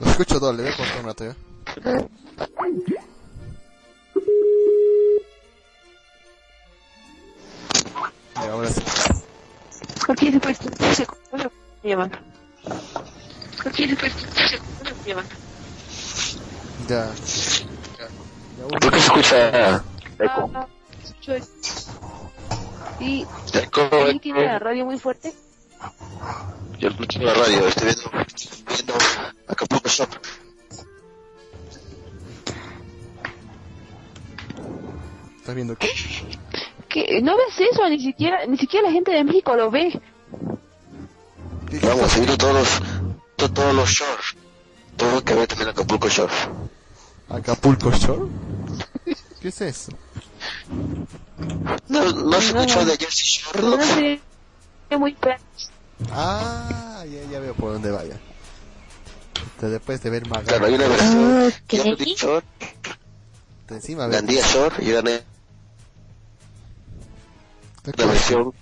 Lo escucho doble, voy a cortar un rato ya. Y ahora sí. ¿Por qué se fue esto? Se me llaman. ¿Por qué se fue esto? Se me Y alguien tiene la radio muy fuerte. Yo escucho la radio, estoy viendo, viendo Acapulco Shop. ¿Estás viendo qué? que No ves eso, ni siquiera ni siquiera la gente de México lo ve. ¿Qué- Vamos, estoy viendo todos los, to- todos los shorts. Todo lo que ve también Acapulco Shop. ¿Acapulco Shore? ¿Qué es eso? ¿No, no has escuchado de Jersey Shore? No sería muy feo. Ah, ya, ya veo por dónde vaya. Te- Después de ver más Claro, hay una versión Jersey Shore, de encima Gandía Shore y una, una versión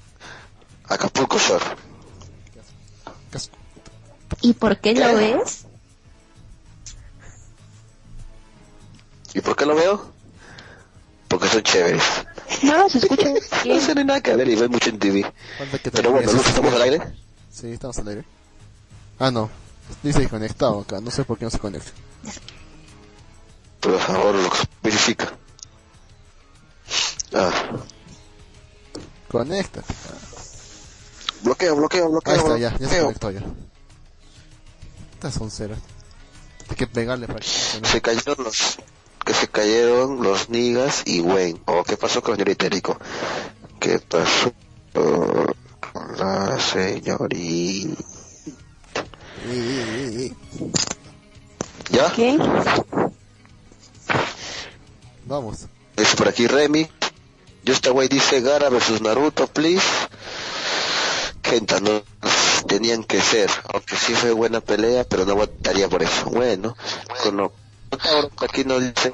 Acapulco Shore. ¿Y por qué lo ves? ¿Y por qué lo veo? Porque son chéveres. No los escucho No bien. tiene nada que ver y ven mucho en TV. Pero bueno, termine ¿no su- estamos al aire? Sí, estamos al aire. Ah, no. Dice conectado acá. No sé por qué no se conecta. Por favor, lo verifica. Ah, Conecta. bloqueo, bloqueo, bloqueo. Ahí está, ya. Ya se conectó ya. Estas son ceras. Hay que pegarle para que funcione. Se cayeron los... Que se cayeron los Nigas y Wayne. Oh, ¿qué pasó con el señor Itérico? ¿Qué pasó con la señorita? ¿Ya? ¿Qué? Vamos. Dice por aquí Remy. Yo esta güey dice Gara versus Naruto, please. Gente, no tenían que ser. Aunque sí fue buena pelea, pero no votaría por eso. Bueno, con lo Cotauro aquí no dice.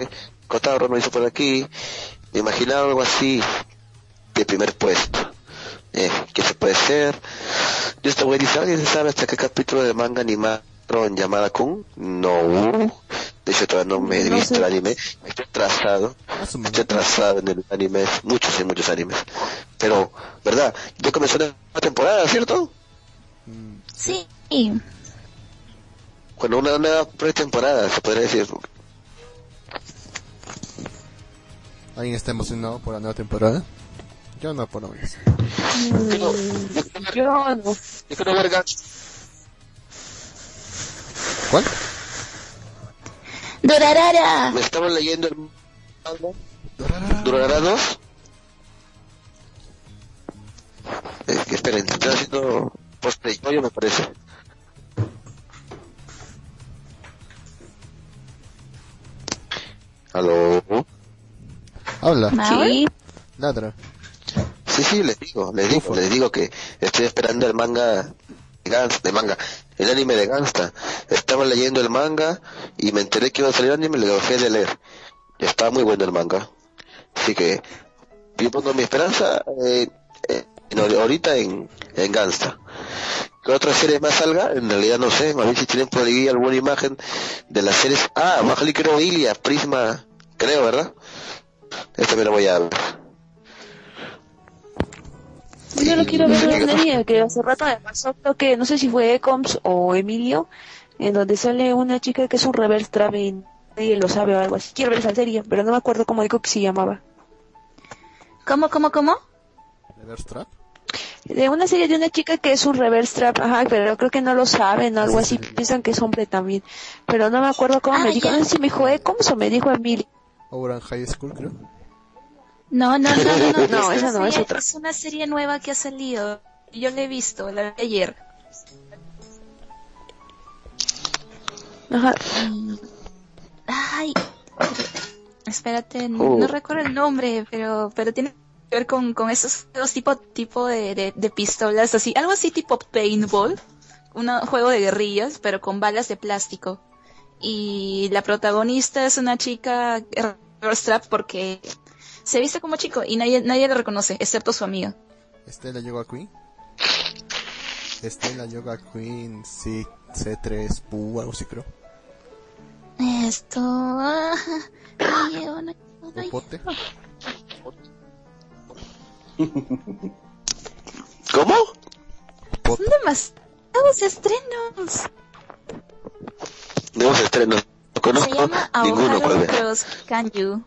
Cotauro no hizo por aquí. Me imaginaba algo así de primer puesto. Eh, ¿qué se puede ser? Yo esta güey dice, ¿alguien sabe hasta qué capítulo de manga animaron llamada Kun? No. De hecho, todavía no me he No visto sé. el anime. Estoy atrasado. Estoy atrasado en el anime. Muchos y muchos animes. Pero, ¿verdad? Ya comenzó la temporada, ¿cierto? Sí. Bueno, una nueva pretemporada, se podría decir. ¿Alguien está emocionado por la nueva temporada? Yo no, por lo menos. Yo no. yo quiero ver Gans- ¿Cuál? Dorarara. Me estaba leyendo el manga. ¿Durará dos? Eh, que esperen, estoy haciendo post-play, me parece. ¿Aló? Habla. Sí. ladra. Sí, sí, les digo, les digo, les digo que estoy esperando el manga de Gans, de manga, el anime de Gansta. Estaba leyendo el manga y me enteré que iba a salir anime y lo dejé de leer. Estaba muy bueno el manga. Así que yo pongo mi esperanza eh, eh, en- ahorita en, en Gansta. ¿Qué otra serie más salga? En realidad no sé, a ver si tienen por ahí alguna imagen de las series. Ah, salir creo Ilia, Prisma, creo, ¿verdad? Esta me la voy a ver. Yo lo quiero ver en una serie que hace rato me pasó, creo que no sé si fue Ecoms o Emilio, en donde sale una chica que es un reverse trap y nadie lo sabe o algo así. Quiero ver esa serie, pero no me acuerdo cómo dijo que se llamaba. ¿Cómo, cómo, cómo? ¿Reverse Trap? De una serie de una chica que es un reverse trap, ajá, pero creo que no lo saben, algo Sí, así, sí. piensan que es hombre también. Pero no me acuerdo cómo Ah, me dijo, no sé si me dijo Ecoms o me dijo Emilio. Oran High School, creo. No, no, no, no, no. No, esta esa no, es otra. Es una serie nueva que ha salido. Yo la he visto, la vi ayer. Ajá. Ay, espérate, no, Oh. no recuerdo el nombre, pero pero tiene ver con, con esos juegos tipo tipo de, de, de pistolas, así, algo así tipo paintball, un juego de guerrillas, pero con balas de plástico. Y la protagonista es una chica reverse trap porque se viste como chico y nadie nadie la reconoce, excepto su amiga. Estela Yoga Queen. Estela Yoga Queen C, C3 Pu, algo así creo. Esto. ah, Popote. ¿Cómo? Popote. demasiados estrenos. Nuevos estrenos. No Se conozco llama ninguno, ¿cuál Aoharu es? Cross Kanju.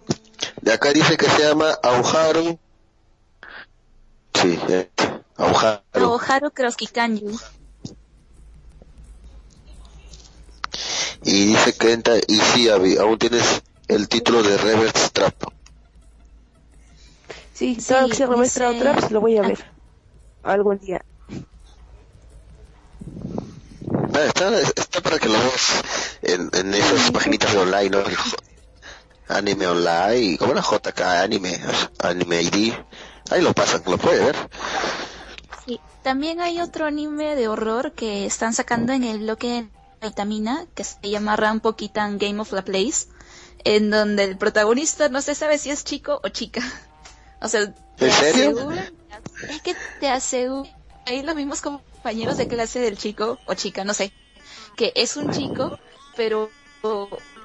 De acá dice que se llama Auharu. Sí, eh, Auharu. Aoharu Cross Kanju. Y dice que entra, y sí, Abby, aún tienes el título de Reverse Trap. Sí, Sí, todo lo que sea reverse dice- trap, traps lo voy a ver. Algún día. Ah, está, está para que lo veas en, en esas paginitas de online, ¿no? Anime Online, como la JK Anime, Anime ID. Ahí lo pasan, lo puede ver. Sí. También hay otro anime de horror que están sacando en el bloque de Vitamina, que se llama Rampo Kitan Game of the Place, en donde el protagonista no se sabe si es chico o chica. O sea, te aseguran- es que te aseguro, ahí los mismos compañeros de clase del chico o chica, no sé, que es un chico, pero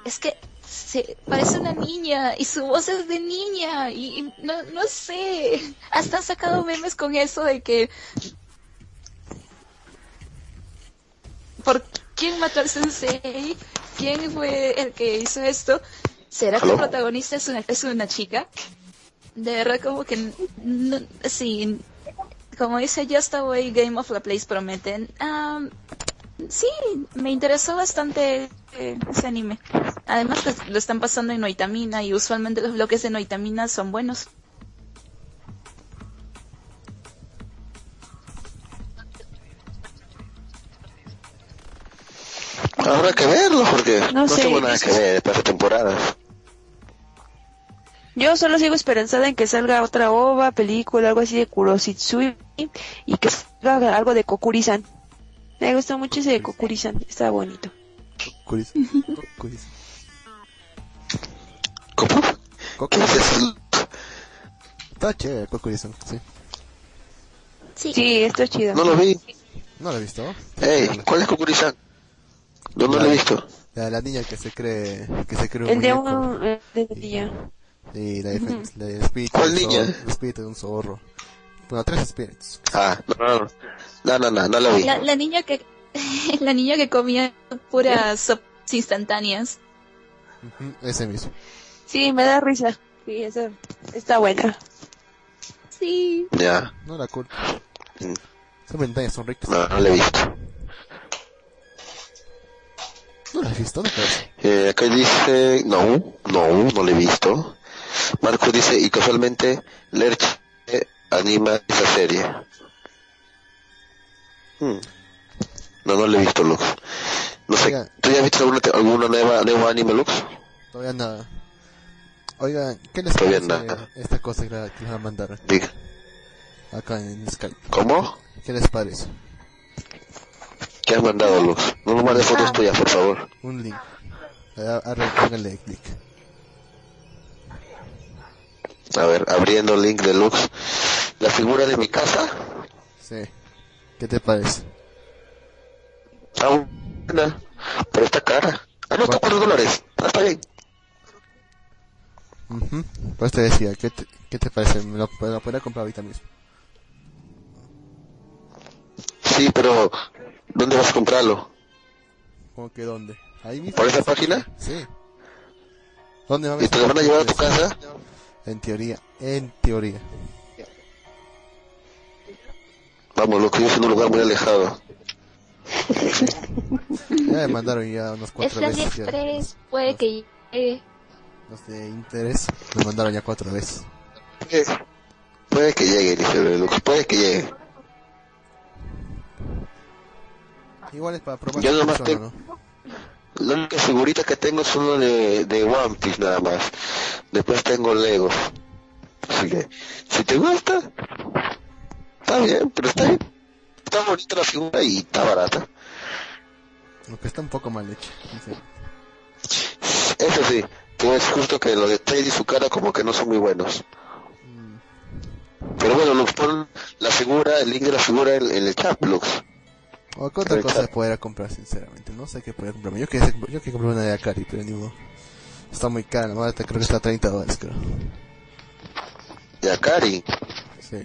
es que se parece una niña y su voz es de niña y, y no, no sé, hasta han sacado memes con eso de que ¿por quién mató al sensei? ¿Quién fue el que hizo esto? ¿Será que el protagonista es una, es una chica? De verdad como que no, sí, como dice Just Away Game of the Place prometen. am, sí, me interesó bastante eh, ese anime. Además pues, lo están pasando en Noitamina y usualmente los bloques de Noitamina son buenos. Habrá que verlo porque no, No sé, tengo nada que ver para temporadas. Yo solo sigo esperanzada en que salga otra ova, película, algo así de Kuroshitsui y que salga algo de Kokuri-san. Me gustó mucho ese de Kokuri-san, está bonito. Curis. Curis. ¿Cómo? ¿Qué Kokuri. es eso? Está chévere, Kokuri-san, sí. Sí, Sí, está chido. No lo vi. ¿No lo he visto? Ey, ¿cuál es Kokuri-san? Yo no lo he visto. La, la niña que se cree, que se cree un El de un... el de día. Y la, defen- la- el espíritu ¿Cuál niña? zorro- el espíritu de un zorro. Bueno, tres espíritus. Ah, no, no, no, no, no, lo vi. La, la niña que la niña que comía puras sopas instantáneas. Ujú, ese mismo. Sí, me da risa. Sí, esa está buena. Sí. Ya, No la culpa. Mm. Esas ventanas son ricas. no, no lo he visto. ¿No las has visto? ¿No? Eh, acá dice, no, no, no lo he visto. Marco dice, y casualmente, Lerche anima esa serie. Hmm. No, no lo he visto, Lux. No sé, Oiga. ¿tú ya has visto alguna, alguna nueva, nuevo anime, Lux? Todavía nada. Oigan, ¿qué les parece nada. esta cosa que, la- les van a mandar Diga. acá en Skype? ¿Cómo? ¿Qué les parece? ¿Qué has mandado, Lux? No me mandes fotos tuyas, por favor. Un link. A- a- Háganle clic. A ver, abriendo link de Lux. La figura de mi casa. Sí. ¿Qué te parece? Ah, buena. Pero está cara. Ah, no, está cuatro dólares. Ah, está bien. Ujú. Pues te decía, ¿qué te, qué te parece? Me lo, me lo podría comprar ahorita mismo. Sí, pero ¿dónde vas a comprarlo? ¿Cómo que dónde? Ahí mismo. ¿Por esa página? Sí. ¿Dónde va ¿Y te lo van a llevar a tu casa? En teoría, en teoría. Vamos, lo que yo en un lugar muy alejado. Ya me mandaron ya unas Es cuatro de veces. ya. AliExpress, puede que llegue. Los de interés me mandaron ya cuatro veces. Eh, Puede que llegue, dice Lux. Puede que llegue. Igual es para probar Yo nomás funciona, tengo- ¿no? La única figurita que tengo es uno de, de One Piece nada más. Después tengo Lego. Así que, si te gusta, está bien, pero está bien. Está bonita la figura y está barata. Aunque está un poco mal hecho. Eso sí, que es justo que los detalles y su cara como que no son muy buenos. Pero bueno, Lux, pon la figura, el link de la figura en, en el chat, Lux. O qué otra cosa claro. podría comprar, sinceramente. No sé qué podría comprarme. Yo quería, yo quería comprar una de Akari, pero ni modo. Está muy cara, la madre creo que está a 30 dólares, creo. Y a Cari, Sí.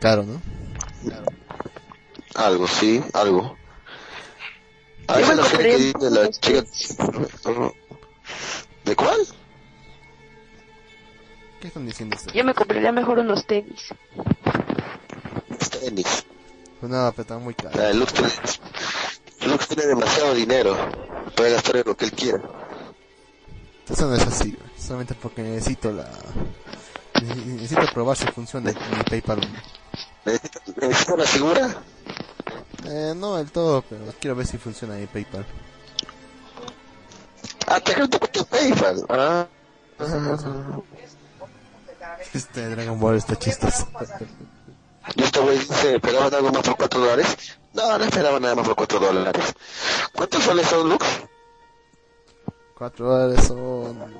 Caro, ¿no? algo, sí, algo. Ah, es la serie que dice la chica... ¿De cuál? ¿Qué están diciendo ustedes? Yo me compraría mejor unos tenis. Tenis. Pues nada, pero está muy caro. Lux tiene, Lux tiene demasiado dinero. Puede gastar en lo que él quiera. Eso no es así. Solamente porque necesito la... ne- Necesito probar si funciona mi PayPal. ¿Necesitas necesitas una figura? Eh, no del todo, pero quiero ver si funciona mi PayPal. Ah, te tu cuenta PayPal. Ah. Este Dragon Ball está chistoso. Y este güey dice, ¿esperaban algo más por 4 dólares? No, no esperaban nada más por 4 dólares. ¿Cuántos soles son, Lux? 4 dólares son...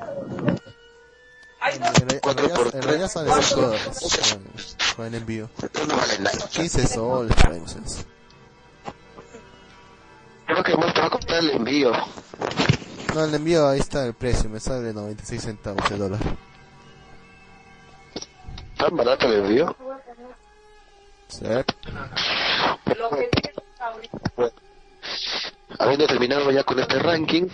En realidad- por en realidad sale tres. 5 dólares con, con el envío. Entonces no vale nada. 15 soles, menos. Creo que más te va a comprar el envío. No, el envío ahí está el precio, me sale 96 centavos de dólar. ¿Tan barato el envío? ¿Sí? Bueno, habiendo terminado ya con este ranking,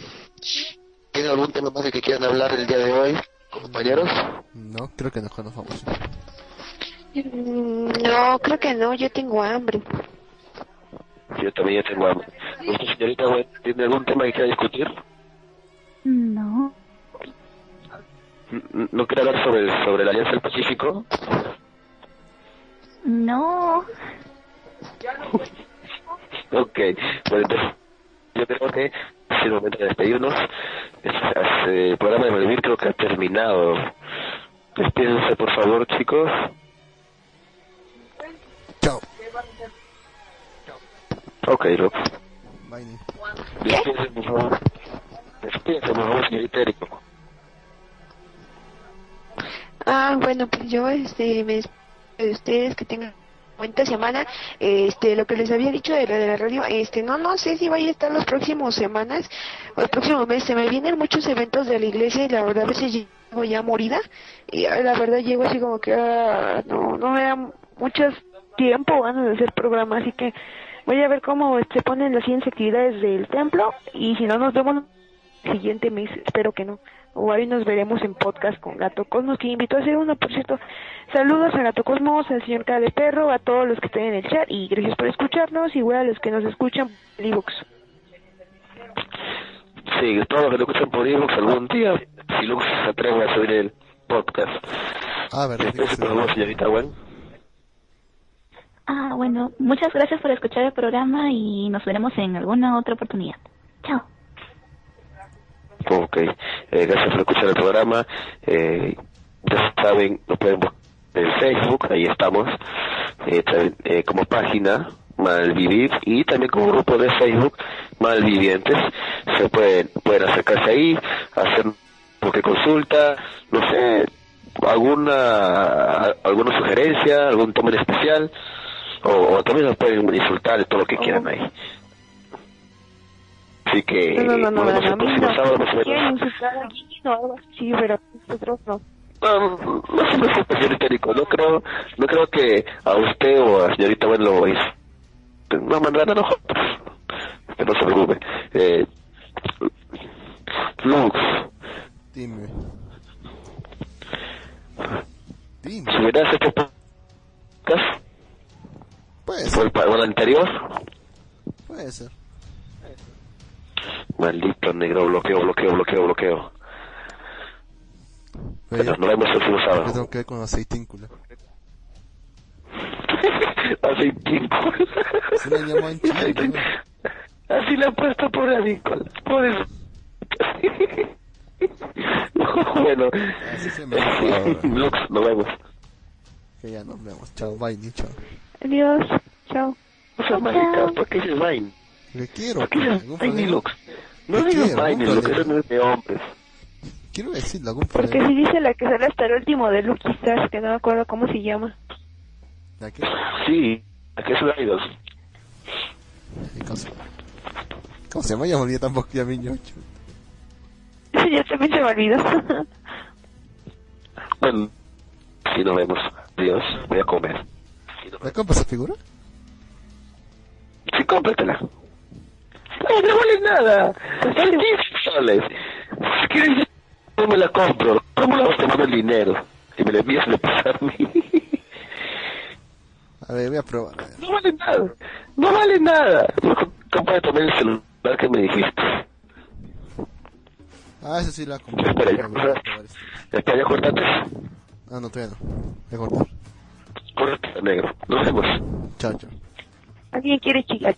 ¿tienen algún tema más de que quieran hablar el día de hoy, compañeros? No, creo que nos vamos. Mm, No, creo que no, yo tengo hambre. Yo también ya tengo hambre. ¿Usted, señorita, tiene algún tema que quiera discutir? No. ¿No quiere hablar sobre, sobre la Alianza del Pacífico? No. Ok, bueno, entonces yo creo que es el momento de despedirnos. Es- es, eh, el programa de Malvivir creo que ha terminado. Despídense, por favor, chicos. Chao. Ok. Ni. Despídense, por favor. Despídense, por favor, señorita Eriko. Ah, bueno, pues yo este, me despido de ustedes, que tengan buena semana. Este, lo que les había dicho de la, de radio, este, no, no sé si vaya a estar las próximas semanas o el próximo mes. Se me vienen muchos eventos de la iglesia y la verdad a veces tengo ya morida y ah, la verdad llego así como que ah, no, no me da mucho tiempo ganas de hacer programa, así que voy a ver cómo se ponen las siguientes actividades del templo y si no nos vemos el siguiente mes, espero que no. O ahí nos veremos en podcast con Gato Cosmos, que invitó a hacer uno, por cierto. Saludos a Gato Cosmos, al señor de Perro, a todos los que estén en el chat y gracias por escucharnos, igual a los que nos escuchan por Evox. Sí, todos los que lo escuchan por Evox algún día, si Lux se atreve a subir el podcast. Ah, verdad. Señorita Gwen. Ah, bueno, muchas gracias por escuchar el programa y nos veremos en alguna otra oportunidad. Chao. Ok, eh, gracias por escuchar el programa. Eh, ya saben, nos pueden buscar en Facebook, ahí estamos, eh, eh, como página Malvivir y también como grupo de Facebook Malvivientes. Se pueden, pueden acercarse ahí, hacer porque consulta, no sé, alguna alguna sugerencia, algún tema en especial, o, o también nos pueden insultar todo lo que quieran ahí. Así que No, no, no, no, nos vemos no, próximo sábado, no. más o menos. insultar a Gino o algo así, pero nosotros no. No, no se preocupe, señorita Nico. No creo, no creo que a usted o a la señorita Gwen lo. No mandarán a nosotros. Que no se preocupe. Eh, Lux, Dime. si Dime. hubieras hecho podcast Puede o ser, el anterior, puede ser. Maldito negro, bloqueo, bloqueo, bloqueo, bloqueo. Pero yo, nos vemos el próximo sábado. tengo que ver con aceitíncula. Así tiempo. Se me llamó en Chile, ¿no? Así le han puesto por Nicolás. Por eso. bueno, Así se me. Lux, nos vemos. Que ya nos vemos. Chao, bye, chao. Adiós, chao. No seas marica, ¿por qué dices Vine? Le quiero, ¿Por qué pues? No no es de hombres. Quiero decirle algún Porque si dice la que sale hasta el último de Lucky Stars, que no me acuerdo cómo se llama. ¿Ya qué? Sí, aquí es Idols. ¿Qué cosa? ¿Cómo se llama? Ya me olvidé tampoco ya mi ñocho. ya también se me olvidó. Bueno, sí, nos vemos. Adiós, voy a comer. ¿Me compras esa figura? Sí, cómpratela. No, no vale nada. Son 10 soles. Si quieres, yo me la compro. ¿Cómo la vas a tomar el dinero? Y me la envías a pasar a mí. A ver, voy a probar. a. No vale nada. No vale nada. Compra también el celular que me dijiste. Ah, ese sí la compré. Espera, ya. Espera, ya cortate. Ah, no, todavía no. Voy a cortar. Cortate, negro. Nos vemos. Chao, chao. ¿Alguien quiere chicas?